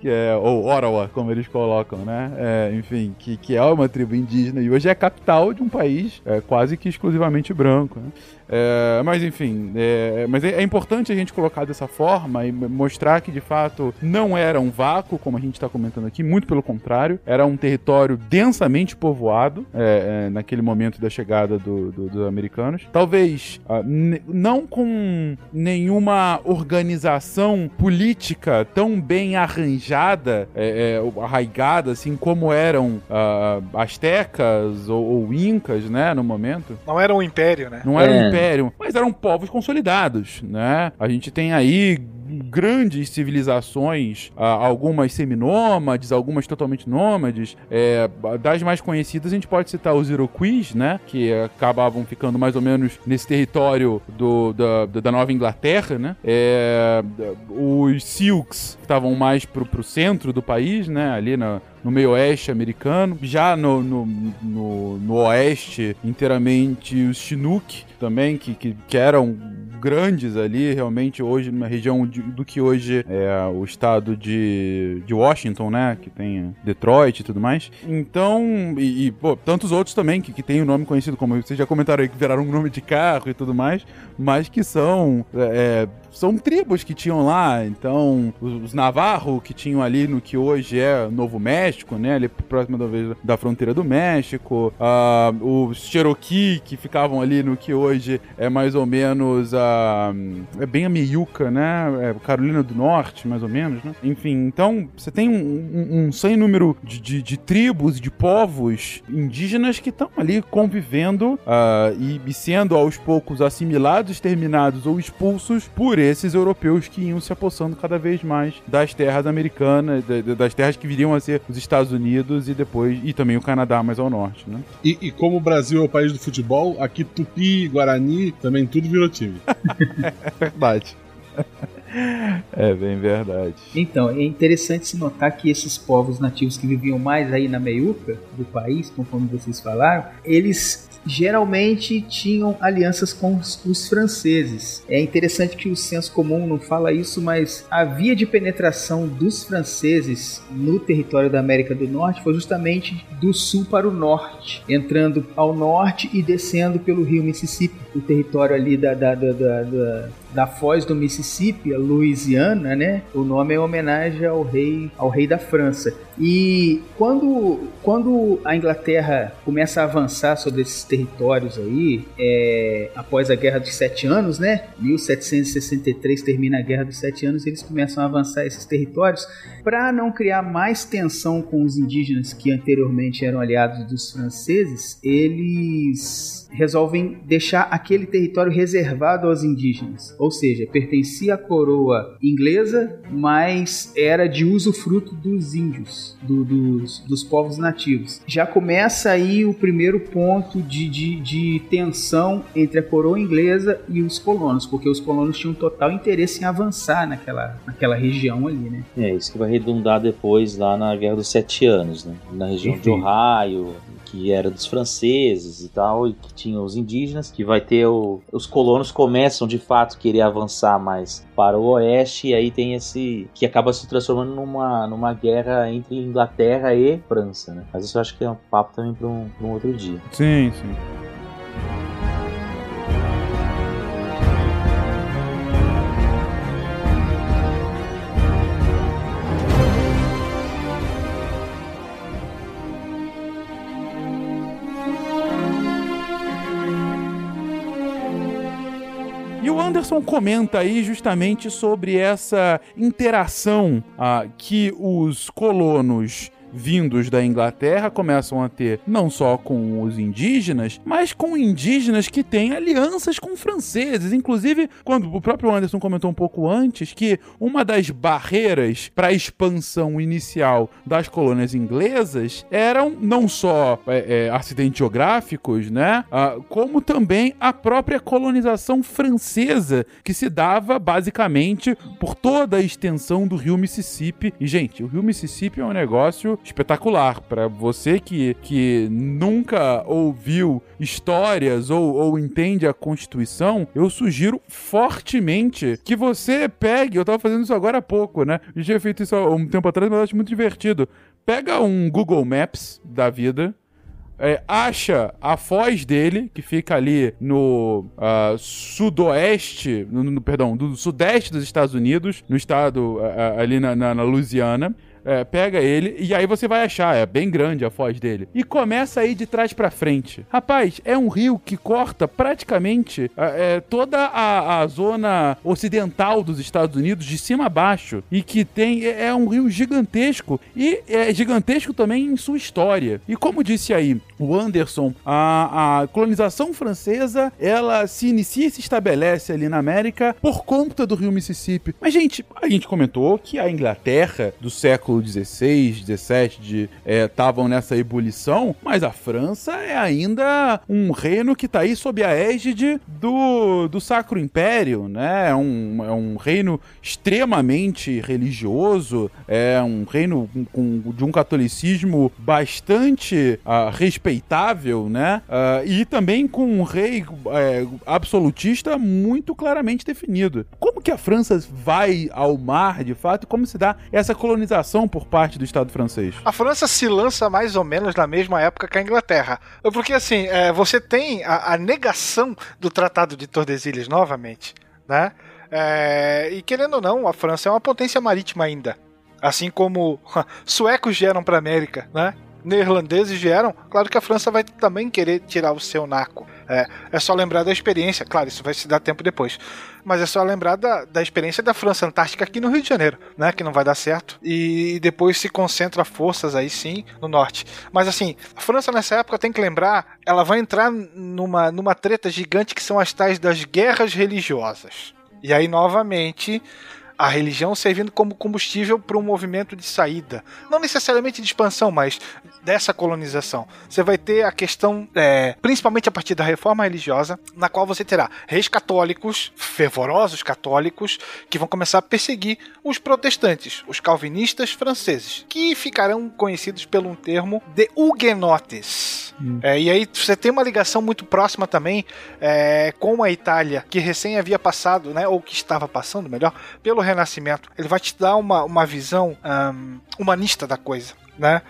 Que é, ou Ottawa, como eles colocam, né? É, enfim, que, que é uma tribo indígena e hoje é a capital de um país é, quase que exclusivamente branco. Né? É, mas enfim, é, mas é, é, importante a gente colocar dessa forma e mostrar que de fato não era um vácuo, como a gente está comentando aqui, muito pelo contrário, era um território densamente povoado é, é naquele momento da chegada do, do, dos americanos. Talvez uh, não com nenhuma organização política tão bem arranjada, é, arraigada, assim como eram uh, astecas ou, ou, incas, né, no momento. Não era um império, né? Não era um império império, mas eram povos consolidados, né? A gente tem aí grandes civilizações, algumas seminômades, algumas totalmente nômades. É, das mais conhecidas, a gente pode citar os Iroquois, né? Que acabavam ficando mais ou menos nesse território do, da, da Nova Inglaterra, né? É, os Silks, que estavam mais pro, pro centro do país, né? Ali na, no meio oeste americano. Já no, no, no, no oeste, inteiramente, os Chinook também, que, que, que eram grandes ali, realmente, hoje, numa região de, do que hoje é o estado de, de Washington, né? Que tem Detroit e tudo mais. Então, e, e pô, tantos outros também que, que tem o um nome conhecido, como vocês já comentaram aí, que viraram um nome de carro e tudo mais, mas que são é, são tribos que tinham lá. Então, os, Navarro, que tinham ali no que hoje é Novo México, né? Ali próximo da, da fronteira do México. Uh, os Cherokee, que ficavam ali no que hoje é mais ou menos a É bem a meiuca, né? É Carolina do Norte, mais ou menos, né? Enfim, então você tem um, um, um sem número de, de, de tribos, de povos indígenas que estão ali convivendo uh, e, e sendo aos poucos assimilados, exterminados ou expulsos por esses europeus que iam se apossando cada vez mais das terras americanas, das terras que viriam a ser os Estados Unidos e depois e também o Canadá mais ao norte, né? E, e como o Brasil é o país do futebol, aqui Tupi, Guarani, também tudo virou time. verdade. É bem verdade. Então, é interessante se notar que esses povos nativos que viviam mais aí na meiuca do país, conforme vocês falaram, eles geralmente tinham alianças com os, os, franceses. É interessante que o senso comum não fala isso, mas a via de penetração dos franceses no território da América do Norte foi justamente do sul para o norte, entrando ao norte e descendo pelo rio Mississippi, o território ali da, da, da, da da foz do Mississippi, a Louisiana, né? O nome é homenagem ao rei, ao rei da França. E quando, quando a Inglaterra começa a avançar sobre esses territórios aí, é, após a Guerra dos Sete Anos, né? 1763 termina a Guerra dos Sete Anos, eles começam a avançar esses territórios para não criar mais tensão com os indígenas que anteriormente eram aliados dos franceses. Eles resolvem deixar aquele território reservado aos indígenas, ou seja, pertencia à coroa inglesa, mas era de uso fruto dos índios, do, dos, dos povos nativos. Já começa aí o primeiro ponto de, de, de tensão entre a coroa inglesa e os colonos, porque os colonos tinham total interesse em avançar naquela, naquela região ali, né? É, isso que vai redundar depois lá na Guerra dos Sete Anos, né? Na região Enfim. de Ohio, que era dos franceses e tal, e que tinha os indígenas, que vai ter o, os colonos começam de fato querer avançar mais para o oeste, e aí tem esse que acaba se transformando numa, numa guerra entre Inglaterra e França, né? Mas isso eu acho que é um papo também para um, um outro dia. Sim, sim. Anderson comenta aí justamente sobre essa interação ah, que os colonos vindos da Inglaterra começam a ter não só com os indígenas, mas com indígenas que têm alianças com franceses. Inclusive, quando o próprio Anderson comentou um pouco antes que uma das barreiras para a expansão inicial das colônias inglesas eram não só é, é, acidentes geográficos, né, ah, como também a própria colonização francesa que se dava basicamente por toda a extensão do rio Mississippi. E gente, o rio Mississippi é um negócio espetacular. Para você que, que nunca ouviu histórias ou, ou entende a Constituição, eu sugiro fortemente que você pegue. Eu tava fazendo isso agora há pouco, né? Eu tinha feito isso há um tempo atrás, mas eu acho muito divertido. Pega um Google Maps da vida, é, acha a foz dele, que fica ali no uh, sudoeste, no, no, perdão, do sudeste dos Estados Unidos, no estado uh, ali na, na, na Louisiana é, pega ele e aí você vai achar, é bem grande a foz dele. E começa a ir de trás para frente. Rapaz, é um rio que corta praticamente é, é, toda a, a, zona ocidental dos Estados Unidos, de cima a baixo. E que tem. É, é um rio gigantesco. E é gigantesco também em sua história. E como disse aí o Anderson, a, a colonização francesa ela se inicia e se estabelece ali na América por conta do rio Mississippi. Mas, gente, a gente comentou que a Inglaterra do século século XVI, XVII estavam é, nessa ebulição, mas a França é ainda um reino que está aí sob a égide do, do Sacro Império, né? É um, é um reino extremamente religioso, é um reino com, de um catolicismo bastante uh, respeitável, né? Uh, e também com um rei uh, absolutista muito claramente definido. Como que a França vai ao mar, de fato, como se dá essa colonização por parte do Estado francês? A França se lança mais ou menos na mesma época que a Inglaterra. Porque, assim, é, você tem a, a, negação do Tratado de Tordesilhas novamente, né? É, e querendo ou não, a França é uma potência marítima ainda. Assim como suecos vieram para América, né? Neerlandeses vieram. Claro que a França vai também querer tirar o seu naco. É, é só lembrar da experiência, claro, isso vai se dar tempo depois. Mas é só lembrar da, da experiência da França Antártica aqui no Rio de Janeiro, né? Que não vai dar certo. E depois se concentra forças aí sim no norte. Mas assim, a França nessa época tem que lembrar, ela vai entrar numa, numa treta gigante que são as tais das guerras religiosas. E aí, novamente, a religião servindo como combustível para um movimento de saída. Não necessariamente de expansão, mas dessa colonização. Você vai ter a questão, é, principalmente a partir da reforma religiosa, na qual você terá reis católicos, fervorosos católicos, que vão começar a perseguir os protestantes, os calvinistas franceses, que ficarão conhecidos pelo termo de huguenotes. Hum. É, e aí você tem uma ligação muito próxima também é, com a Itália, que recém havia passado, né, ou que estava passando, melhor, pelo Renascimento. Ele vai te dar uma, uma visão um, humanista da coisa, né?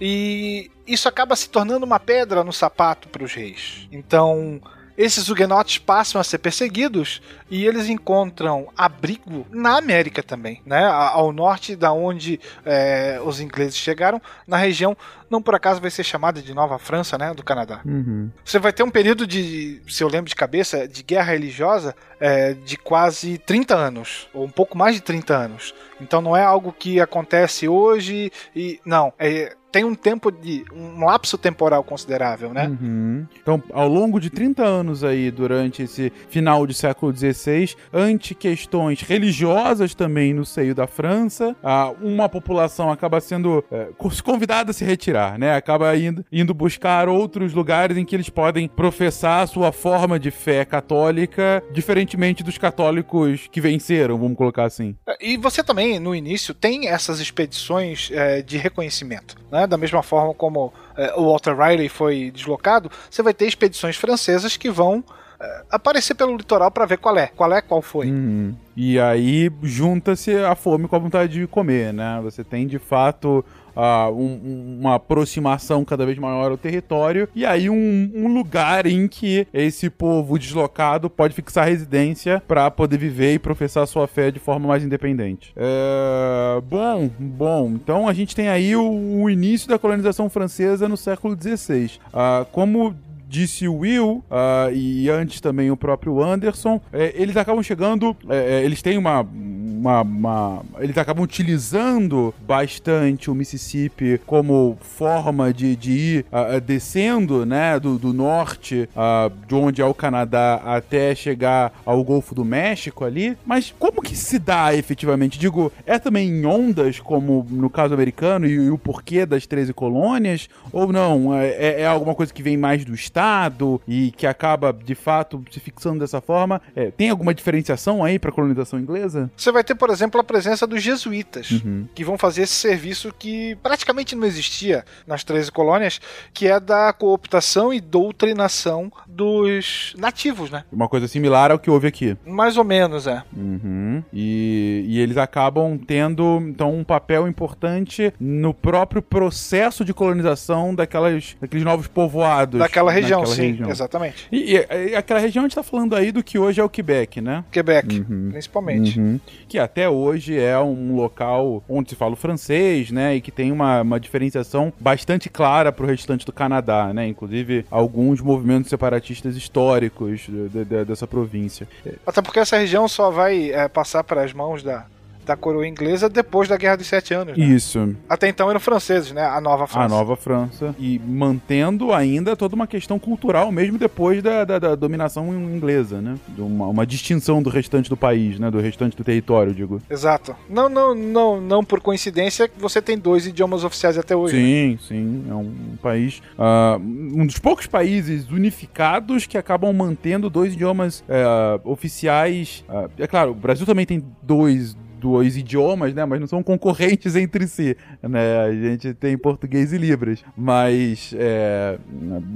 E isso acaba se tornando uma pedra no sapato para os reis. Então, esses huguenotes passam a ser perseguidos e eles encontram abrigo na América também, né? Ao norte da onde é, os ingleses chegaram, na região não por acaso vai ser chamada de Nova França, né, do Canadá. Uhum. Você vai ter um período de, se eu lembro de cabeça, de guerra religiosa é, de quase 30 anos, ou um pouco mais de 30 anos. Então não é algo que acontece hoje e não, é tem um tempo de. um lapso temporal considerável, né? Uhum. Então, ao longo de 30 anos aí, durante esse final do século XVI, ante questões religiosas também no seio da França, uma população acaba sendo é, convidada a se retirar, né? Acaba indo, indo buscar outros lugares em que eles podem professar a sua forma de fé católica, diferentemente dos católicos que venceram, vamos colocar assim. E você também, no início, tem essas expedições é, de reconhecimento, né? Né? Da mesma forma como é, o Walter Riley foi deslocado, você vai ter expedições francesas que vão é, aparecer pelo litoral para ver qual é, qual é, qual foi. Uhum. E aí junta-se a fome com a vontade de comer, né? Você tem de fato uh, um, uma aproximação cada vez maior ao território e aí um, um, lugar em que esse povo deslocado pode fixar residência para poder viver e professar sua fé de forma mais independente. É... Bom, bom, então a gente tem aí o, o início da colonização francesa no século XVI. Uh, ah, como disse o Will uh, e antes também o próprio Anderson, é, eles acabam chegando, é, é, eles têm uma, uma, uma, Eles acabam utilizando bastante o Mississippi como forma de, de ir uh, descendo, né, do, do norte, uh, de onde é o Canadá, até chegar ao Golfo do México ali. Mas como que se dá efetivamente? Digo, é também em ondas, como no caso americano, e, e o porquê das 13 colônias? Ou não? É, é, é alguma coisa que vem mais do Estado? Estado e que acaba, de fato, se fixando dessa forma. É, tem alguma diferenciação aí para a colonização inglesa? Você vai ter, por exemplo, a presença dos jesuítas, uhum. que vão fazer esse serviço que praticamente não existia nas 13 colônias, que é da cooptação e doutrinação dos nativos, né? Uma coisa similar ao que houve aqui. Mais ou menos, é. Uhum. E, e eles acabam tendo, então, um papel importante no próprio processo de colonização daquelas, daqueles novos povoados. Daquela região região, sim, região. exatamente. E, e, aquela região a gente tá falando aí do que hoje é o Quebec, né? Quebec, uhum. principalmente. Uhum. Que até hoje é um local onde se fala o francês, né? E que tem uma, uma diferenciação bastante clara pro restante do Canadá, né? Inclusive alguns movimentos separatistas históricos de, de, dessa província. Até porque essa região só vai é, passar para as mãos da, da coroa inglesa depois da Guerra dos Sete Anos. Né? Isso. Até então eram franceses, né? A Nova França. A Nova França. E mantendo ainda toda uma questão cultural, mesmo depois da, da, da dominação inglesa, né? Uma, uma, distinção do restante do país, né? Do restante do território, digo. Exato. Não, não, não, não por coincidência você tem dois idiomas oficiais até hoje. Sim, né? sim. É um país. Uh, um dos poucos países unificados que acabam mantendo dois idiomas uh, oficiais. Uh, é claro, o Brasil também tem dois dois idiomas, né? Mas não são concorrentes entre si, né? A gente tem português e libras, mas é,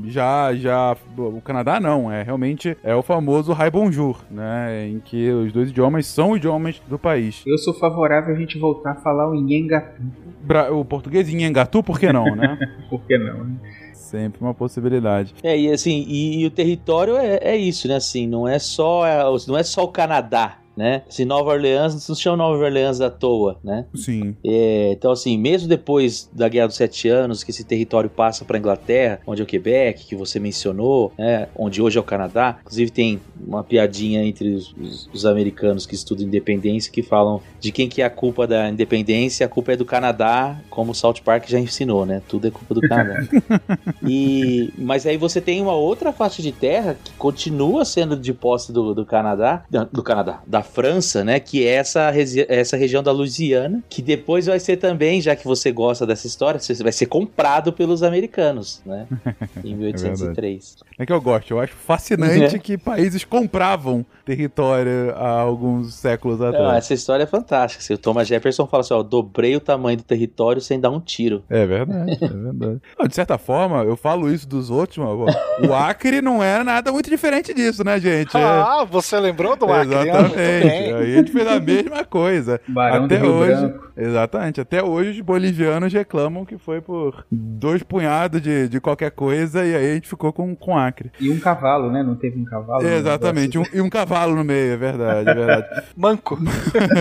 já, já o Canadá não, é realmente é o famoso Rai Bonjour, né? Em que os dois idiomas são idiomas do país. Eu sou favorável a gente voltar a falar o Nhengatu. O português Nhengatu, por que não, né? por que não, né? sempre uma possibilidade. É, e assim, e, e o território é, é, isso, né? Assim, não é só é, não é só o Canadá né? Assim, Nova Orleans não se chama Nova Orleans à toa, né? Sim. É, então, assim, mesmo depois da Guerra dos Sete Anos, que esse território passa para Inglaterra, onde é o Quebec, que você mencionou, né? Onde hoje é o Canadá. Inclusive, tem uma piadinha entre os, os, os americanos que estudam independência que falam de quem que é a culpa da independência. A culpa é do Canadá, como o South Park já ensinou, né? Tudo é culpa do Canadá. e, mas aí você tem uma outra faixa de terra que continua sendo de posse do, do Canadá, do Canadá, da França, né? Que é essa, essa região da Louisiana, que depois vai ser também, já que você gosta dessa história, vai ser comprado pelos americanos, né? Em 1803. É, é que eu gosto, eu acho fascinante é. que países compravam território há alguns séculos atrás. Não, essa história é fantástica. Se o Thomas Jefferson fala assim, ó, dobrei o tamanho do território sem dar um tiro. É verdade, é verdade. de certa forma, eu falo isso dos outros, mas o Acre não era nada muito diferente disso, né, gente? Ah, é... você lembrou do Acre? Exatamente. Aí a gente fez a mesma coisa. Barão Até hoje. Branco. Exatamente. Até hoje os bolivianos reclamam que foi por dois punhados de, de qualquer coisa e aí a gente ficou com, com Acre. E um cavalo, né? Não teve um cavalo? Exatamente. Um, e um cavalo no meio, é verdade, é verdade. Manco.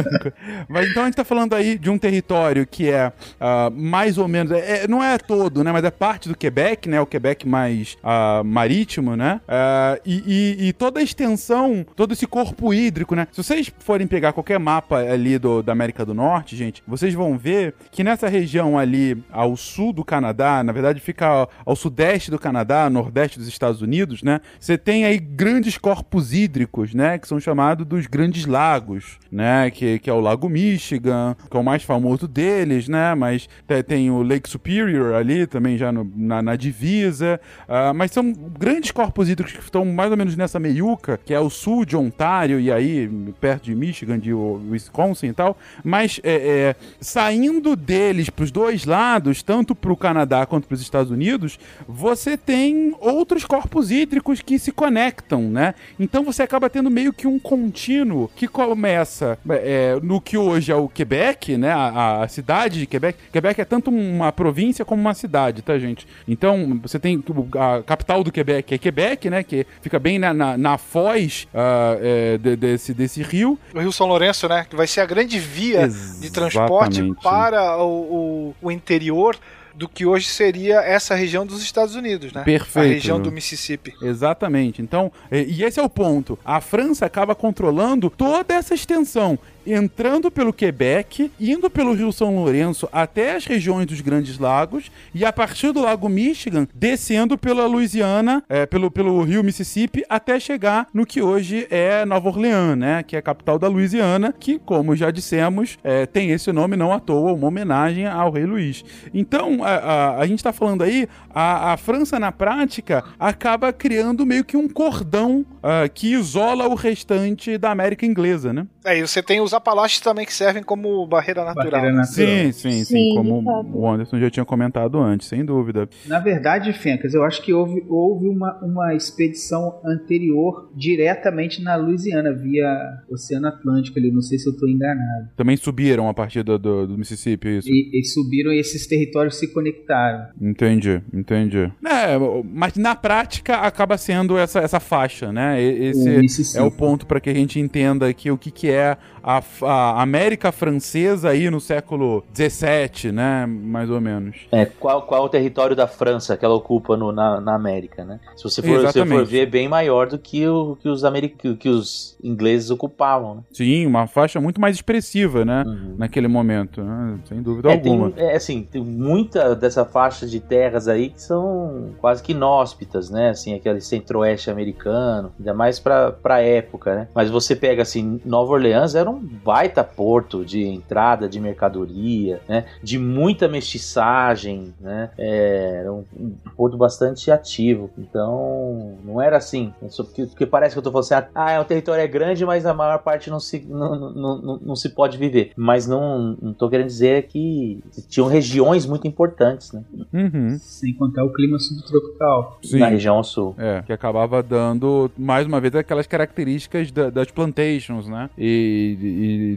Mas então a gente tá falando aí de um território que é uh, mais ou menos, é, é, não é todo, né? Mas é parte do Quebec, né? O Quebec mais uh, marítimo, né? Uh, e, e, e, toda a extensão, todo esse corpo hídrico, né? Se vocês forem pegar qualquer mapa ali do, da América do Norte, gente, vocês vão ver que nessa região ali ao sul do Canadá, na verdade fica ao, ao sudeste do Canadá, nordeste dos Estados Unidos, né? Você tem aí grandes corpos hídricos, né? Que são chamados dos grandes lagos, né? Que, que é o Lago Michigan, que é o mais famoso deles, né? Mas tem o Lake Superior ali também já no, na, na, divisa. Uh, mas são grandes corpos hídricos que estão mais ou menos nessa meiuca, que é o sul de Ontário e aí perto de Michigan, de Wisconsin e tal. Mas é, é, saindo deles para os dois lados, tanto para o Canadá quanto para os Estados Unidos, você tem outros corpos hídricos que se conectam, né? Então você acaba tendo meio que um contínuo que começa é, no que hoje é o Quebec, né? A, a, cidade de Quebec. Quebec é tanto uma província como uma cidade, tá, gente? Então você tem a capital do Quebec é Quebec, né? Que fica bem na, na, na foz uh, é, de, desse, desse rio. O Rio São Lourenço, né? Que vai ser a grande via Exatamente. de transporte para o, o, o interior do que hoje seria essa região dos Estados Unidos, né? Perfeito. A região do Mississippi. Exatamente. Então, e esse é o ponto. A França acaba controlando toda essa extensão entrando pelo Quebec, indo pelo Rio São Lourenço até as regiões dos Grandes Lagos e a partir do Lago Michigan descendo pela Louisiana, é, pelo, pelo Rio Mississippi até chegar no que hoje é Nova Orleans, né, que é a capital da Louisiana, que como já dissemos é, tem esse nome não à toa, uma homenagem ao Rei Luís. Então a, a, a gente está falando aí a, a, França na prática acaba criando meio que um cordão uh, que isola o restante da América inglesa, né? É, e você tem os Apalaches também que servem como barreira natural. Barreira natural. Sim, sim, sim, sim como o Anderson já tinha comentado antes, sem dúvida. Na verdade, Fencas, eu acho que houve, houve uma, uma expedição anterior diretamente na Louisiana, via Oceano Atlântico ali, não sei se eu estou enganado. Também subiram a partir do, do, do Mississippi, isso? E, e, subiram e esses territórios se conectaram. Entendi, entendi. É, mas na prática acaba sendo essa, essa faixa, né? Esse é o ponto para que a gente entenda aqui o que, que é a, a América Francesa aí no século XVII, né? Mais ou menos. É, qual, qual o território da França que ela ocupa no, na, na América, né? Se você for, se for ver, é bem maior do que, o, que, os, americ... que os ingleses ocupavam, né? Sim, uma faixa muito mais expressiva, né? Uhum. Naquele momento, né? Sem dúvida é, alguma. Tem, é, assim, tem muita dessa faixa de terras aí que são quase que inóspitas, né? Assim, aquele centro-oeste americano, ainda mais pra, pra época, né? Mas você pega, assim, Nova Orleans era um baita porto de entrada de mercadoria, né? De muita mestiçagem, né? É, era um, um, porto bastante ativo. Então, não era assim. Porque, porque parece que eu tô falando assim, ah, é um território é grande, mas a maior parte não se, não, não, não, não se pode viver. Mas não, não tô querendo dizer que tinham regiões muito importantes, né? Uhum. Sem contar o clima subtropical. Sim. Na região sul. É, que acabava dando, mais uma vez, aquelas características da, das plantations, né? E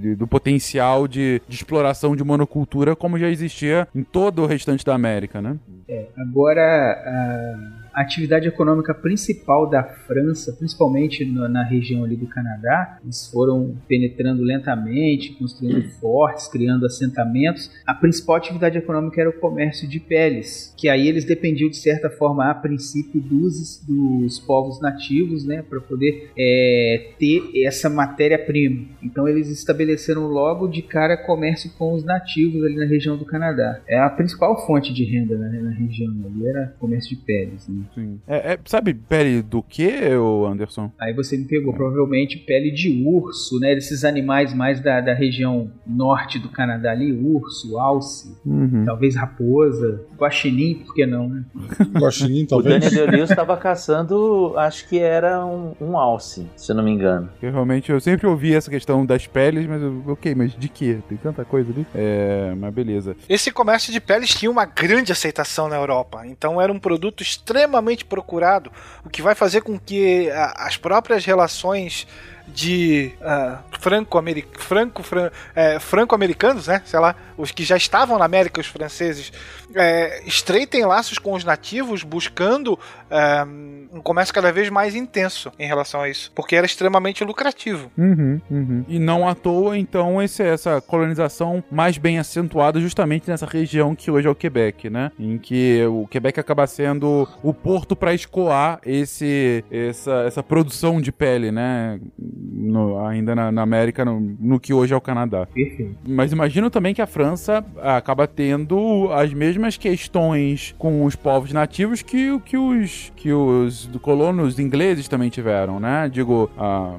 e, do potencial de, de, exploração de monocultura como já existia em todo o restante da América, né? É, agora a atividade econômica principal da França, principalmente no, na região ali do Canadá, eles foram penetrando lentamente, construindo fortes, criando assentamentos. A principal atividade econômica era o comércio de peles, que aí eles dependiam de certa forma, a princípio, dos, dos povos nativos, né, para poder é, ter essa matéria-prima. Então eles estabeleceram logo de cara comércio com os nativos ali na região do Canadá. É a principal fonte de renda né, na região ali era comércio de peles. Né? Sim. É, é, sabe pele do que, Anderson? Aí você me pegou, provavelmente pele de urso, né? Desses animais mais da, da região norte do Canadá ali, urso, alce, uhum. talvez raposa, guaxinim, por que não, né? guaxinim, talvez. O Daniel Deleuze estava caçando, acho que era um, um, alce, se eu não me engano. Eu realmente, eu sempre ouvi essa questão das peles, mas eu, ok, mas de que? Tem tanta coisa ali? É, mas beleza. Esse comércio de peles tinha uma grande aceitação na Europa, então era um produto extremamente procurado, o que vai fazer com que a, as próprias relações de uh, franco-americanos, franco, fran, é, franco-americanos, né? Sei lá, os que já estavam na América, os franceses, é, estreitem laços com os nativos, buscando é, um comércio cada vez mais intenso em relação a isso, porque era extremamente lucrativo. Uhum, uhum. E não à toa, então, esse, essa colonização mais bem acentuada justamente nessa região que hoje é o Quebec, né? Em que o Quebec acaba sendo o porto para escoar esse, essa, essa produção de pele, né? No, ainda na, na América, no, no, que hoje é o Canadá. Mas imagino também que a França acaba tendo as mesmas questões com os povos nativos que, que os que os colonos ingleses também tiveram, né? Digo, ah,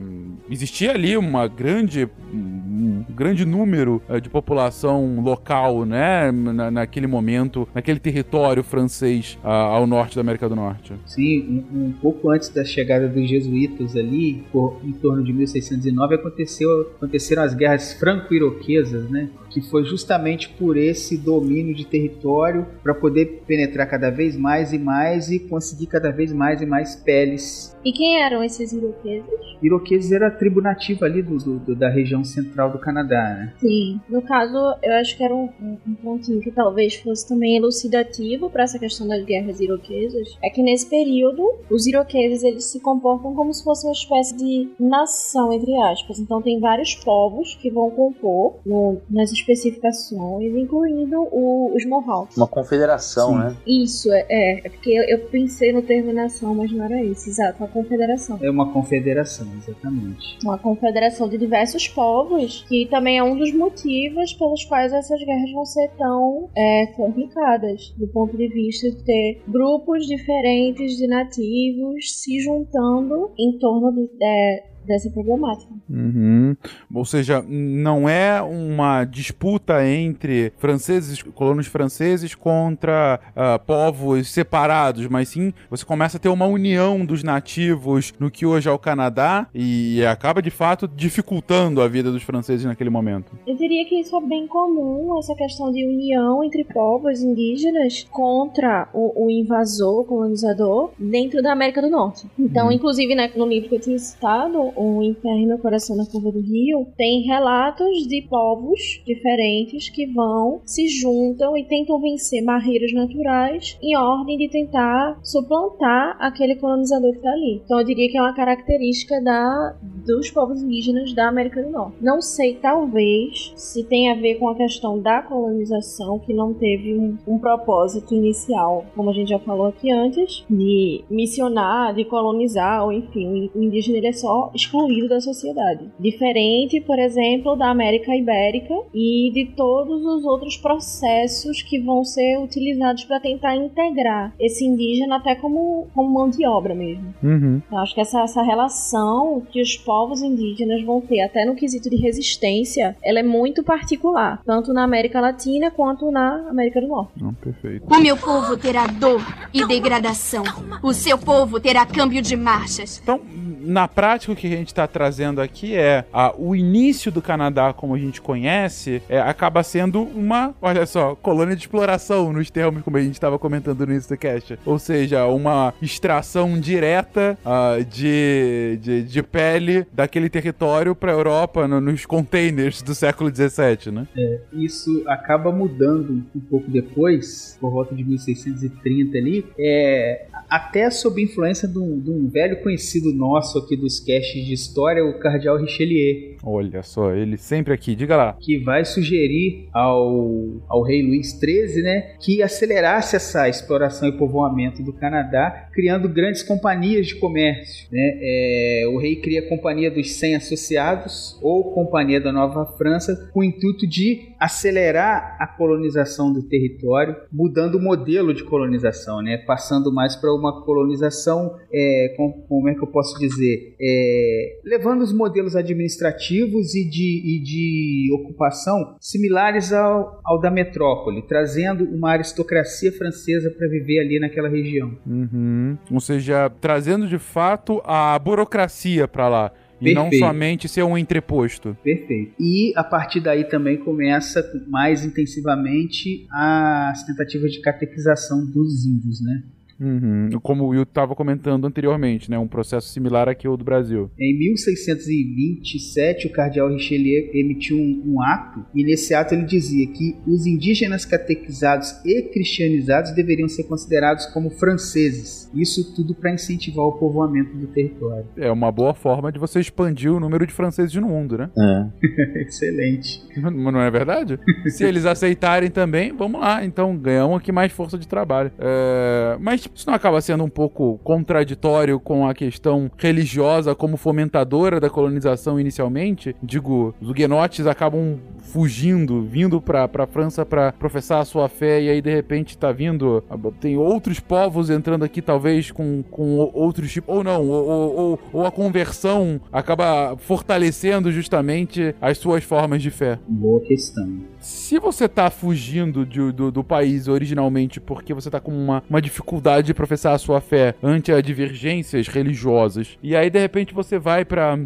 existia ali uma grande um grande número uh, de população local, né? Na, naquele momento, naquele território francês uh, ao norte da América do Norte. Sim, um, um, pouco antes da chegada dos jesuítas ali, por, em torno de 1609, aconteceu, aconteceram as guerras franco-iroquesas, né? que foi justamente por esse domínio de território para poder penetrar cada vez mais e mais e conseguir cada vez mais e mais peles. E quem eram esses iroqueses? Iroqueses era a tribo nativa ali do, do, da região central do Canadá, né? Sim. No caso, eu acho que era um, um pontinho que talvez fosse também elucidativo para essa questão das guerras iroquesas. É que nesse período, os iroqueses eles se comportam como se fosse uma espécie de nação, entre aspas. Então tem vários povos que vão compor no, nas especificações, incluindo o, os Mohawks. Uma confederação, Sim. né? Isso, é, é, é. porque eu pensei no termo nação, mas não era isso. Exato, uma confederação. É uma confederação, exatamente. Uma confederação de diversos povos, que também é um dos motivos pelos quais essas guerras vão ser tão é, complicadas, do ponto de vista de ter grupos diferentes de nativos se juntando em torno de, é, dessa problemática. Uhum. Ou seja, não é uma disputa entre franceses, colonos franceses contra uh, povos separados, mas sim você começa a ter uma união dos nativos no que hoje é o Canadá e acaba de fato dificultando a vida dos franceses naquele momento. Eu diria que isso é bem comum, essa questão de união entre povos indígenas contra o, o invasor, o colonizador, dentro da América do Norte. Então, uhum. inclusive, né, no livro que eu tinha citado, o Inferno Coração na Curva do Rio, tem relatos de povos diferentes que vão, se juntam e tentam vencer barreiras naturais em ordem de tentar suplantar aquele colonizador que está ali. Então eu diria que é uma característica da, dos povos indígenas da América do Norte. Não sei, talvez, se tem a ver com a questão da colonização, que não teve um, um propósito inicial, como a gente já falou aqui antes, de missionar, de colonizar, ou enfim, o indígena ele é só excluído da sociedade. Diferente, por exemplo, da América Ibérica e de todos os outros processos que vão ser utilizados para tentar integrar esse indígena até como, como mão de obra mesmo. Uhum. Eu acho que essa, essa relação que os povos indígenas vão ter, até no quesito de resistência, ela é muito particular, tanto na América Latina quanto na América do Norte. Não, perfeito. O meu povo terá dor e degradação. O seu povo terá câmbio de marchas. Então, na prática, o que gente está trazendo aqui é a, o início do Canadá, como a gente conhece, é, acaba sendo uma, olha só, colônia de exploração, nos termos como a gente estava comentando no início do cast. Ou seja, uma extração direta uh, de, de, de, pele daquele território para a Europa no, nos containers do século XVII, né? É, isso acaba mudando um pouco depois, por volta de 1630 ali, é, até sob influência de um, de um velho conhecido nosso aqui dos caches de história, o Cardeal Richelieu. Olha só, ele sempre aqui, diga lá. Que vai sugerir ao, ao rei Luís XIII, né, que acelerasse essa exploração e povoamento do Canadá, criando grandes companhias de comércio. Né? É, o rei cria a Companhia dos 100 Associados, ou Companhia da Nova França, com o intuito de acelerar a colonização do território, mudando o modelo de colonização, né? passando mais para uma colonização, é, com, como é que eu posso dizer, é, levando os modelos administrativos e de, e de ocupação similares ao, ao da metrópole, trazendo uma aristocracia francesa para viver ali naquela região. Uhum. Ou seja, trazendo de fato a burocracia para lá. E Perfeito. não somente ser um entreposto. Perfeito. E a partir daí também começa mais intensivamente as tentativas de catequização dos índios, né? Uhum. Como o Will estava comentando anteriormente, né? Um processo similar aqui ao do Brasil. Em 1627, o cardeal Richelieu emitiu um, um, ato, e nesse ato ele dizia que os indígenas catequizados e cristianizados deveriam ser considerados como franceses. Isso tudo para incentivar o povoamento do território. É uma boa forma de você expandir o número de franceses no mundo, né? É. Excelente. Não, não é verdade? Se eles aceitarem também, vamos lá. Então ganhamos aqui mais força de trabalho. É... Mas isso não acaba sendo um pouco contraditório com a questão religiosa como fomentadora da colonização inicialmente? Digo, os huguenotes acabam fugindo, vindo pra, pra França para professar a sua fé e aí de repente tá vindo, tem outros povos entrando aqui talvez com, com outros tipos, ou não, ou, ou, ou a conversão acaba fortalecendo justamente as suas formas de fé. Boa questão. Se você tá fugindo de, do, do país originalmente porque você tá com uma, uma dificuldade de professar a sua fé ante as divergências religiosas, e aí de repente você vai para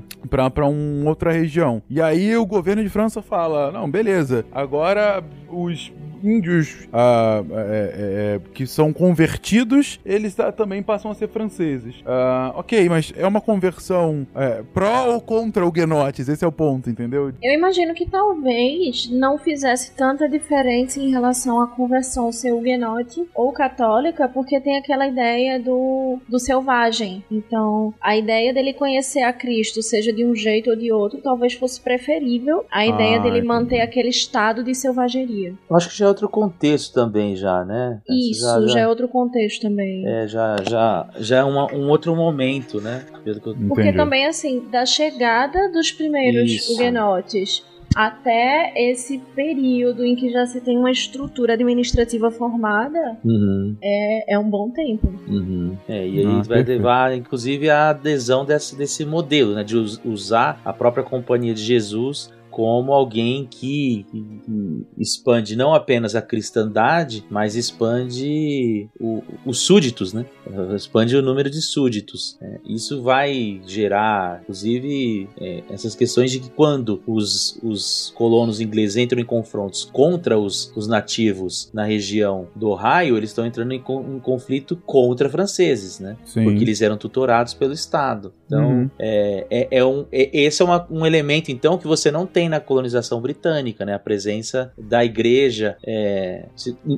uma outra região, e aí o governo de França fala: não, beleza, agora os índios ah, é, é, é, que são convertidos, eles também passam a ser franceses. Ah, ok, mas é uma conversão é, pró ou contra huguenotes? Esse é o ponto, entendeu? Eu imagino que talvez não fizesse tanta diferença em relação à conversão ser huguenote ou católica, porque tem aquela ideia do, do selvagem. Então, a ideia dele conhecer a Cristo, seja de um jeito ou de outro, talvez fosse preferível a ideia ah, dele entendi. manter aquele estado de selvageria. Eu acho que já outro contexto também já, né? Isso, já, já, já, é outro contexto também. É, já, já, já é uma, um outro momento, né? Porque também, assim, da chegada dos primeiros Isso. huguenotes até esse período em que já se tem uma estrutura administrativa formada, uhum. é, é um bom tempo. Uhum. É, e aí ah, vai levar, inclusive, a adesão desse, desse modelo, né? De usar a própria Companhia de Jesus como alguém que, que, expande não apenas a cristandade, mas expande o, os súditos, né? Expande o número de súditos. É, isso vai gerar, inclusive, é, essas questões de que quando os, os colonos ingleses entram em confrontos contra os, os nativos na região do Ohio, eles estão entrando em, em conflito contra franceses, né? Sim. Porque eles eram tutorados pelo Estado. Então, uhum. é, é, é, um, é, esse é uma, um elemento, então, que você não tem na colonização britânica, né? A presença da igreja. É,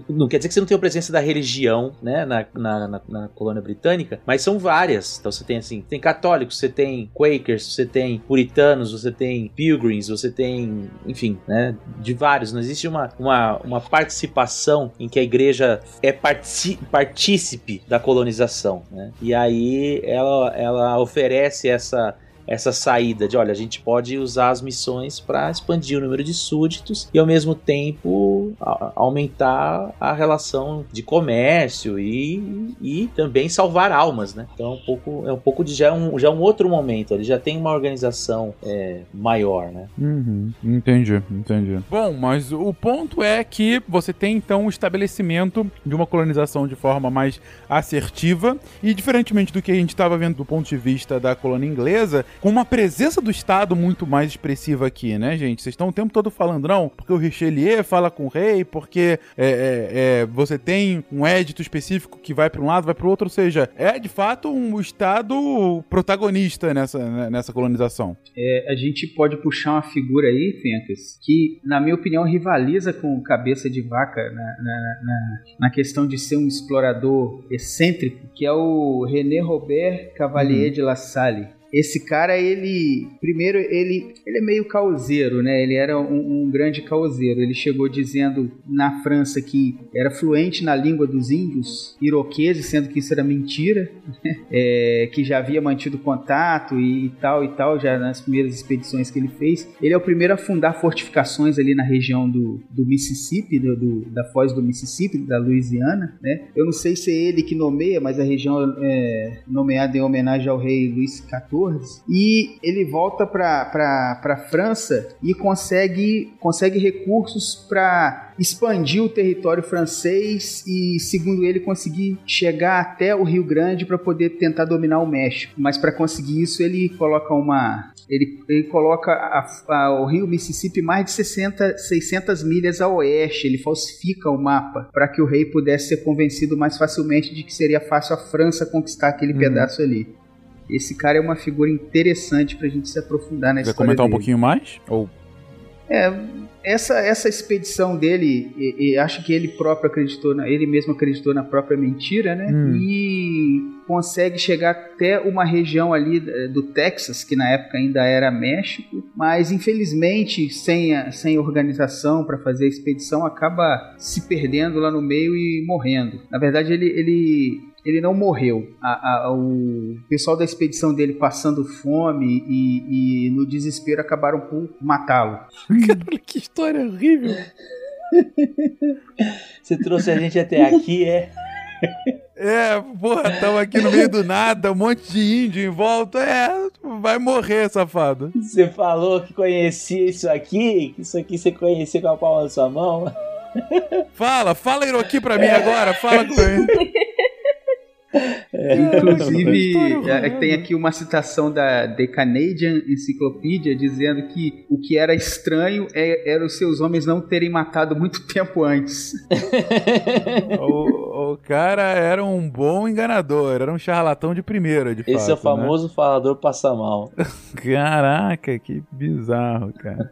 não quer dizer que você não tenha a presença da religião, né? Na, na, na, na, colônia britânica, mas são várias. Então você tem assim, tem católicos, você tem quakers, você tem puritanos, você tem pilgrims, você tem, enfim, né? De vários. Não existe uma, uma, uma participação em que a igreja é partícipe da colonização, né? E aí ela, ela oferece essa essa saída de, olha, a gente pode usar as missões para expandir o número de súditos e ao mesmo tempo a, aumentar a relação de comércio e, e também salvar almas, né? Então é um pouco, é um pouco de já é um, já é um outro momento, ele já tem uma organização é, maior, né? Uhum, entendi, entendi. Bom, mas o ponto é que você tem então o estabelecimento de uma colonização de forma mais assertiva e diferentemente do que a gente estava vendo do ponto de vista da colônia inglesa, com uma presença do Estado muito mais expressiva aqui, né, gente? Vocês estão o tempo todo falando, não, porque o Richelieu fala com o rei, porque é, é, é, você tem um édito específico que vai para um lado, vai para o outro, ou seja, é de fato um Estado protagonista nessa, né, nessa colonização. É, a gente pode puxar uma figura aí, Fencas, que, na minha opinião, rivaliza com cabeça de vaca na, na, na, na questão de ser um explorador excêntrico, que é o René Robert Cavalier uhum. de La Salle. Esse cara, ele. Primeiro, ele, ele é meio causeiro, né? Ele era um, um, grande causeiro. Ele chegou dizendo na França que era fluente na língua dos índios iroqueses, sendo que isso era mentira, né? é, que já havia mantido contato e, e, tal e tal, já nas primeiras expedições que ele fez. Ele é o primeiro a fundar fortificações ali na região do, do Mississippi, do, do, da foz do Mississippi, da Louisiana, né? Eu não sei se é ele que nomeia, mas a região é nomeada em homenagem ao rei Luís XIV e ele volta para a França e consegue, consegue recursos para expandir o território francês e, segundo ele, conseguir chegar até o Rio Grande para poder tentar dominar o México. Mas para conseguir isso, ele coloca uma. Ele, ele coloca a, a, o rio Mississippi mais de 60, 600 milhas a oeste. Ele falsifica o mapa para que o rei pudesse ser convencido mais facilmente de que seria fácil a França conquistar aquele uhum. pedaço ali. Esse cara é uma figura interessante pra gente se aprofundar na Vai história comentar dele. um pouquinho mais? Ou... É, essa, essa expedição dele, e, e acho que ele próprio acreditou, na, ele mesmo acreditou na própria mentira, né? Hum. E consegue chegar até uma região ali eh, do Texas, que na época ainda era México, mas infelizmente sem, a, sem organização para fazer a expedição acaba se perdendo lá no meio e morrendo. Na verdade, ele, ele ele não morreu. A, a, o pessoal da expedição dele passando fome e, e no desespero acabaram por matá-lo. Caralho, que história horrível. Você trouxe a gente até aqui, é? É, porra, estamos aqui no meio do nada, um monte de índio em volta. É, vai morrer, safado. Você falou que conhecia isso aqui, que isso aqui você conhecia com a palma da sua mão. Fala, fala aqui pra mim agora, fala com ele. É, Inclusive, é, tem aqui uma citação da The Canadian Encyclopedia dizendo que o que era estranho é, era os seus homens não terem matado muito tempo antes. o, o, cara era um bom enganador, era um charlatão de primeira, de Esse fato, é o famoso né? falador passa mal. Caraca, que bizarro, cara.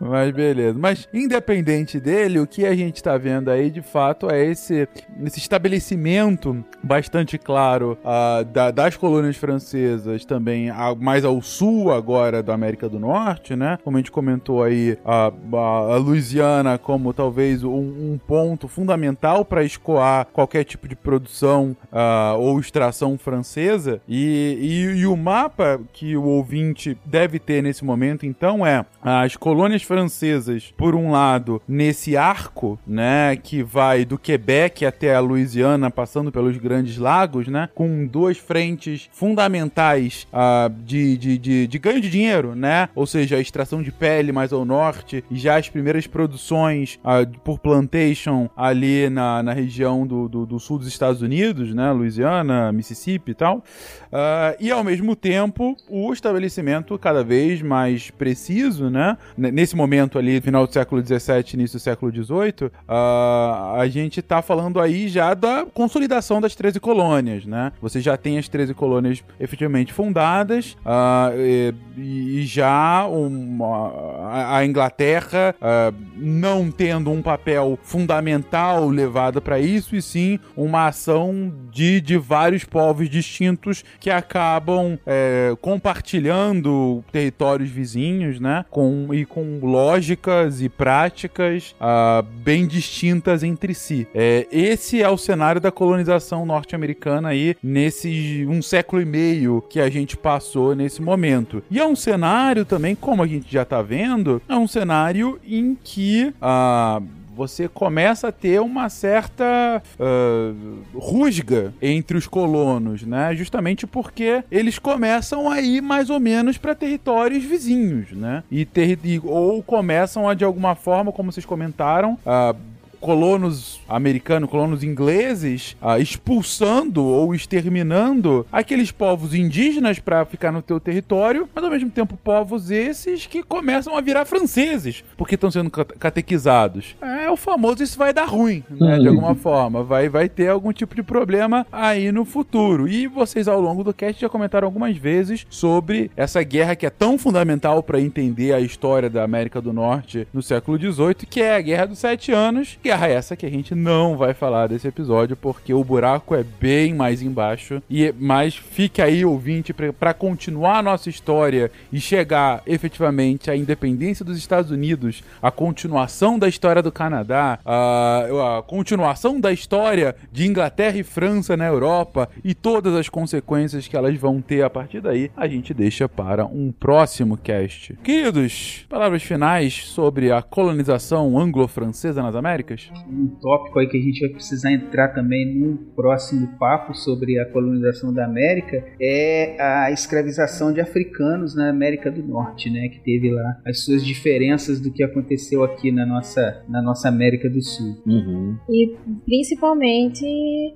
Mas beleza. Mas independente dele, o que a gente tá vendo aí de fato é esse, esse estabelecimento bastante claro uh, da, das colônias francesas também a, mais ao sul agora da América do Norte, né? Como a gente comentou aí, a, a, a Louisiana como talvez um, um ponto fundamental para escoar qualquer tipo de produção uh, ou extração francesa. E, e, e o mapa que o ouvinte deve ter nesse momento, então, é as colônias francesas, por um lado, nesse arco, né, que vai do Quebec até a Louisiana, passando pelos Grandes Lagos, né, com duas frentes fundamentais uh, de, de, de, de, ganho de dinheiro, né, ou seja, a extração de pele mais ao norte e já as primeiras produções uh, por plantation ali na, na região do, do, do, sul dos Estados Unidos, né, Louisiana, Mississippi e tal, uh, e ao mesmo tempo o estabelecimento cada vez mais preciso, né, nesse momento ali, final do século XVII, início do século XVIII, a gente está falando aí já da consolidação das 13 colônias, né? Você já tem as 13 colônias efetivamente fundadas uh, e, e, já uma, a Inglaterra uh, não tendo um papel fundamental levado para isso, e sim uma ação de, de vários povos distintos que acabam é, compartilhando territórios vizinhos, né? Com, e com lógicas e práticas uh, bem distintas entre si. É, esse é o cenário da colonização norte-americana aí nesse um século e meio que a gente passou nesse momento. E é um cenário também, como a gente já tá vendo, é um cenário em que uh, você começa a ter uma certa uh, rusga entre os colonos, né? Justamente porque eles começam a ir mais ou menos para territórios vizinhos, né? E, ter, ou começam a de alguma forma, como vocês comentaram, uh, colonos americanos, colonos ingleses, ah, expulsando ou exterminando aqueles povos indígenas para ficar no teu território, mas ao mesmo tempo povos esses que começam a virar franceses, porque estão sendo catequizados. É o famoso isso vai dar ruim, né, de alguma forma, vai vai ter algum tipo de problema aí no futuro. E vocês ao longo do cast já comentaram algumas vezes sobre essa guerra que é tão fundamental para entender a história da América do Norte no século XVIII, que é a Guerra dos Sete Anos, que Guerra essa que a gente não vai falar desse episódio, porque o buraco é bem mais embaixo. E Mas fique aí, ouvinte, para continuar a nossa história e chegar efetivamente à independência dos Estados Unidos, a continuação da história do Canadá, a, a continuação da história de Inglaterra e França na Europa e todas as consequências que elas vão ter a partir daí, a gente deixa para um próximo cast. Queridos, palavras finais sobre a colonização anglo-francesa nas Américas? Um tópico aí que a gente vai precisar entrar também no próximo papo sobre a colonização da América é a escravização de africanos na América do Norte, né? Que teve lá as suas diferenças do que aconteceu aqui na nossa, na nossa América do Sul. Uhum. E principalmente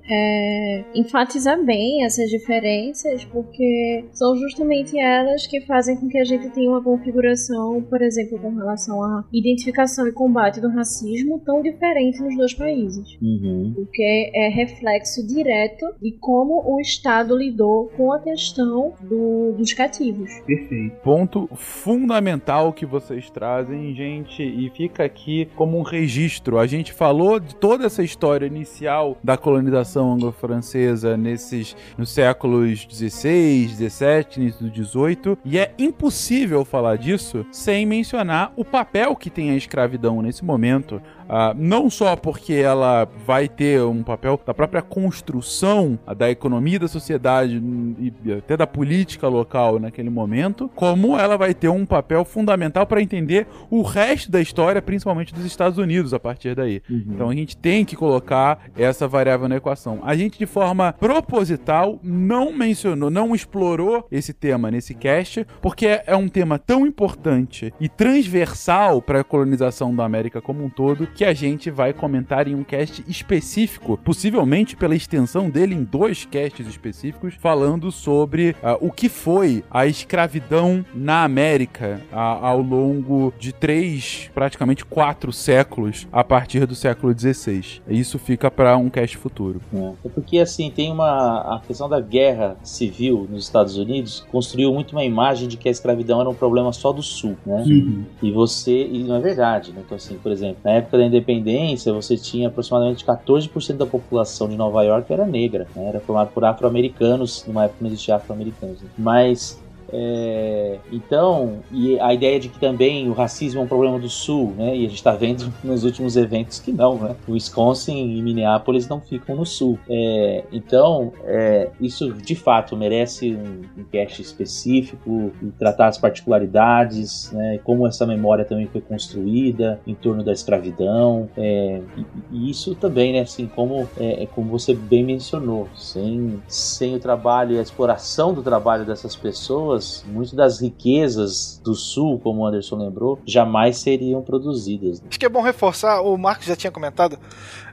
é, enfatizar bem essas diferenças, porque são justamente elas que fazem com que a gente tenha uma configuração, por exemplo, com relação à identificação e combate do racismo tão diferente diferente nos dois países. Uhum. Porque é reflexo direto de como o Estado lidou com a questão do, dos cativos. Perfeito. Ponto fundamental que vocês trazem, gente, e fica aqui como um registro. A gente falou de toda essa história inicial da colonização anglo-francesa nesses nos séculos 16, 17, início do 18, e é impossível falar disso sem mencionar o papel que tem a escravidão nesse momento. Uh, não só porque ela vai ter um papel da própria construção da economia da sociedade e até da política local naquele momento, como ela vai ter um papel fundamental para entender o resto da história, principalmente dos Estados Unidos a partir daí. Uhum. Então a gente tem que colocar essa variável na equação. A gente, de forma proposital, não mencionou, não explorou esse tema nesse cast, porque é um tema tão importante e transversal para a colonização da América como um todo que a gente vai comentar em um cast específico, possivelmente pela extensão dele em dois casts específicos, falando sobre uh, o que foi a escravidão na América uh, ao longo de três, praticamente quatro séculos, a partir do século XVI. Isso fica para um cast futuro. É. é porque assim tem uma a questão da guerra civil nos Estados Unidos construiu muito uma imagem de que a escravidão era um problema só do Sul, né? Uhum. E você e não é verdade, né? Então assim, por exemplo, na época da independência, você tinha aproximadamente 14% da população de Nova York era negra, né? era formada por afro-americanos, numa época não existia afro-americanos. Né? Mas é, então, e a ideia de que também o racismo é um problema do Sul, né? E a gente está vendo nos últimos eventos que não, né? O Wisconsin e Minneapolis não ficam no Sul. É, então, é, isso de fato merece um, um cast específico e tratar as particularidades, né? Como essa memória também foi construída em torno da escravidão. É, e, e, isso também, né? Assim, como, é, é, como você bem mencionou, sem, sem o trabalho e a exploração do trabalho dessas pessoas pessoas, muitas das riquezas do Sul, como o Anderson lembrou, jamais seriam produzidas. Né? Acho que é bom reforçar, o Marcos já tinha comentado,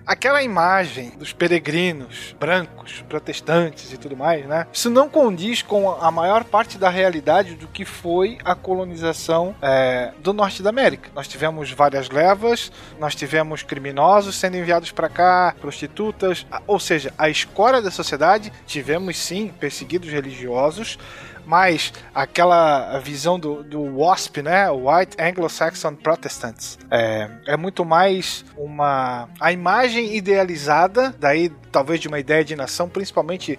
aquela imagem dos peregrinos brancos, protestantes e tudo mais, né? Isso não condiz com a maior parte da realidade do que foi a colonização é, do norte da América. Nós tivemos várias levas, nós tivemos criminosos sendo enviados para cá, prostitutas, ou seja, a escória da sociedade. Tivemos sim perseguidos religiosos mais aquela visão do, do WASP, né? White Anglo-Saxon Protestants. É, é muito mais uma a imagem idealizada, daí talvez de uma ideia de nação, principalmente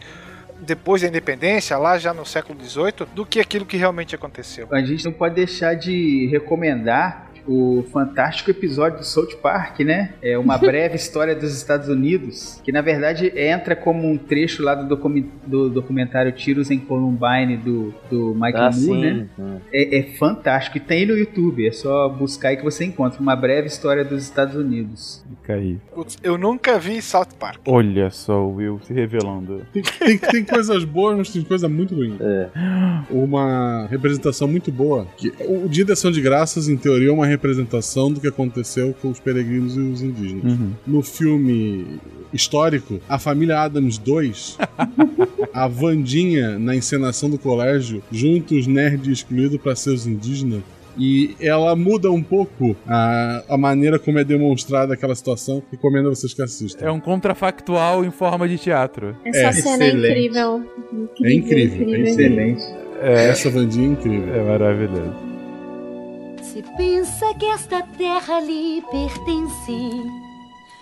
depois da independência, lá já no século XVIII, do que aquilo que realmente aconteceu. A gente não pode deixar de recomendar o fantástico episódio do South Park, né? É uma breve história dos Estados Unidos, que na verdade entra como um trecho lá do, docu do documentário Tiros em Columbine do, do Michael Ah, Moore, sim. né? É, é fantástico. E tem no YouTube, é só buscar aí que você encontra. Uma breve história dos Estados Unidos. Fica aí. Putz, eu nunca vi South Park. Olha só o Will se revelando. Tem, tem, tem coisas boas, mas tem coisa muito ruim. É. Uma representação muito boa. Que o Dia de Ação de Graças, em teoria, é uma representação do que aconteceu com os peregrinos e os indígenas. Uhum. No filme histórico, a família Adams 2, a Vandinha na encenação do colégio, junta os nerds excluídos para ser os indígenas. E ela muda um pouco a, a maneira como é demonstrada aquela situação. Recomendo a vocês que assistam. É um contrafactual em forma de teatro. Essa É, cena é excelente. incrível. É incrível, é Excelente. É, Essa Vandinha é incrível. é maravilhoso. Se pensa que esta terra lhe pertence,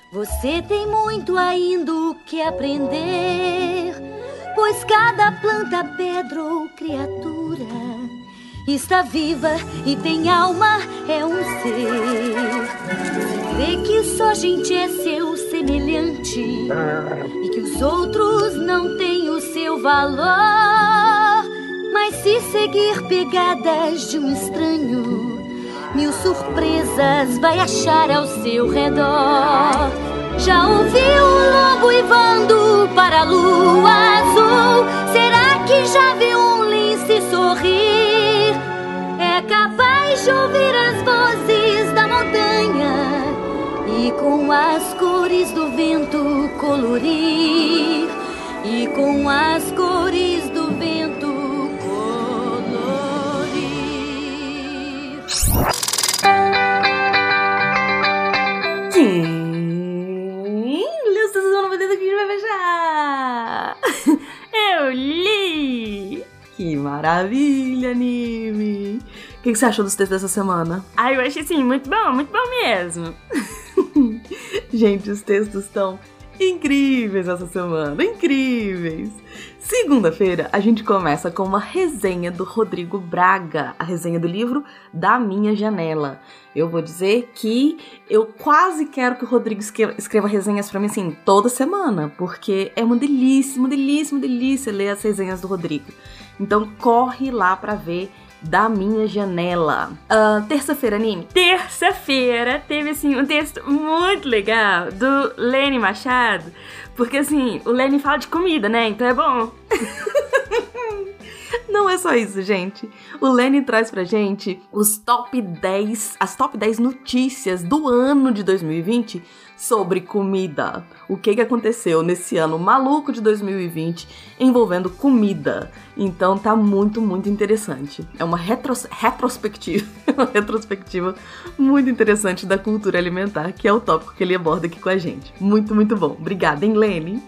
você tem muito ainda o que aprender. Pois cada planta, pedra ou criatura está viva e tem alma, é um ser. Se crê que só gente é seu semelhante e que os outros não têm o seu valor. Mas se seguir pegadas de um estranho, mil surpresas vai achar ao seu redor. Já ouviu o lobo ivando para a lua azul? Será que já viu um lince sorrir? É capaz de ouvir as vozes da montanha e com as cores do vento colorir. E com as cores Eu li! Que maravilha, anime! O que, que você achou dos textos dessa semana? Ah, eu achei assim, muito bom, muito bom mesmo. Gente, os textos estão incríveis essa semana, incríveis! Segunda-feira a gente começa com uma resenha do Rodrigo Braga, a resenha do livro Da Minha Janela. Eu vou dizer que eu quase quero que o Rodrigo escreva, resenhas pra mim assim toda semana, porque é uma delícia, uma delícia, uma delícia ler as resenhas do Rodrigo. Então corre lá pra ver Da Minha Janela. Ah, Terça-feira, anime. Terça-feira teve assim um texto muito legal do Lene Machado, porque assim, o Lene fala de comida, né? Então é bom. Não é só isso, gente. O Lenny traz pra gente os top 10, as top 10 notícias do ano de 2020 sobre comida. O que, que aconteceu nesse ano maluco de 2020 envolvendo comida. Então tá muito, muito interessante. É uma retros retrospectiva, uma retrospectiva muito interessante da cultura alimentar, que é o tópico que ele aborda aqui com a gente. Muito, muito bom. Obrigada, hein, Lenny?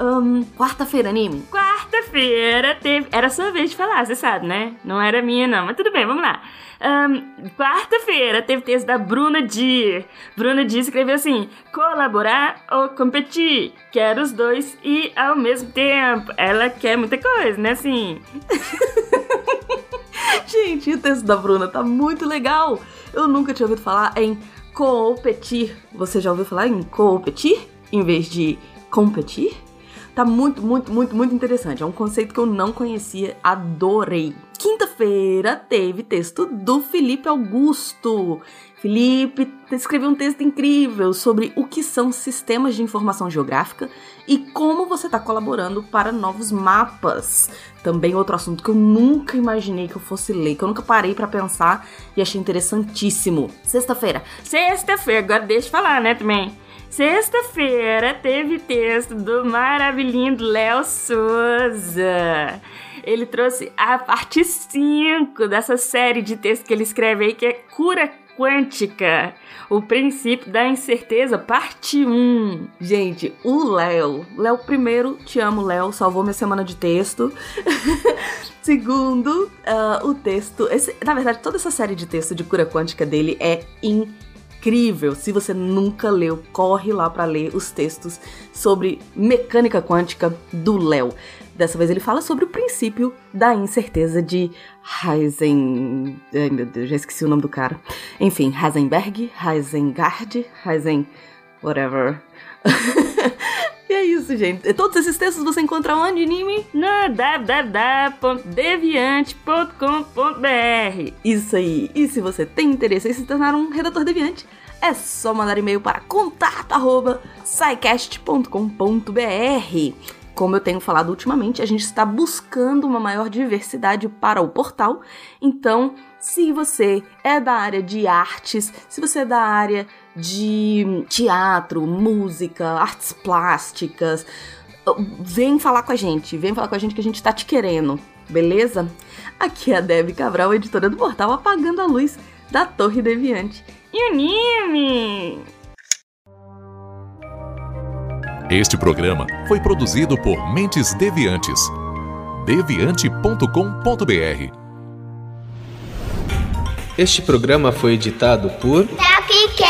Ahn, Quarta-feira, anime. Quarta-feira teve. Era sua vez de falar, você sabe, né? Não era minha, não. Mas tudo bem, vamos lá. Ahn, Quarta-feira teve texto da Bruna Dier. Bruna Dier escreveu assim: colaborar ou competir. Quero os dois e ao mesmo tempo. Ela quer muita coisa, né? Assim. Gente, o texto da Bruna tá muito legal. Eu nunca tinha ouvido falar em competir. Você já ouviu falar em competir em vez de competir? Tá muito, muito, muito, muito interessante. É um conceito que eu não conhecia, adorei. Quinta-feira teve texto do Felipe Augusto. Felipe escreveu um texto incrível sobre o que são sistemas de informação geográfica e como você está colaborando para novos mapas. Também outro assunto que eu nunca imaginei que eu fosse ler, que eu nunca parei para pensar e achei interessantíssimo. Sexta-feira. Sexta-feira, agora deixa eu falar, né, também. Sexta-feira teve texto do maravilhindo Léo Souza. Ele trouxe a parte 5 dessa série de textos que ele escreve aí, que é Cura Quântica. O princípio da incerteza, parte 1. Gente, o Léo. Léo, primeiro, te amo, Léo. Salvou minha semana de texto. Segundo, ah, o texto. esse- na verdade, toda essa série de texto de cura quântica dele é incrível. Se você nunca leu, corre lá para ler os textos sobre mecânica quântica do Léo. Dessa vez ele fala sobre o princípio da incerteza de Heisen. Ai meu Deus, já esqueci o nome do cara. Enfim, Heisenberg, Heisengard, Heisen. whatever. E é isso, gente. Todos esses textos você encontra onde, Nimi? No www.deviante.com.br Isso aí. E se você tem interesse em se tornar um redator deviante, é só mandar e-mail para contato@scicast.com.br. Como eu tenho falado ultimamente, a gente está buscando uma maior diversidade para o portal. Então, se você é da área de artes, se você é da área de teatro, música, artes plásticas, vem falar com a gente, vem falar com a gente que a gente tá te querendo, beleza? Aqui é a Debbie Cabral, editora do portal Apagando a Luz da Torre Deviante. E anime! Este programa foi produzido por Mentes Deviantes. deviante.com.br Este programa foi editado por Tapcast.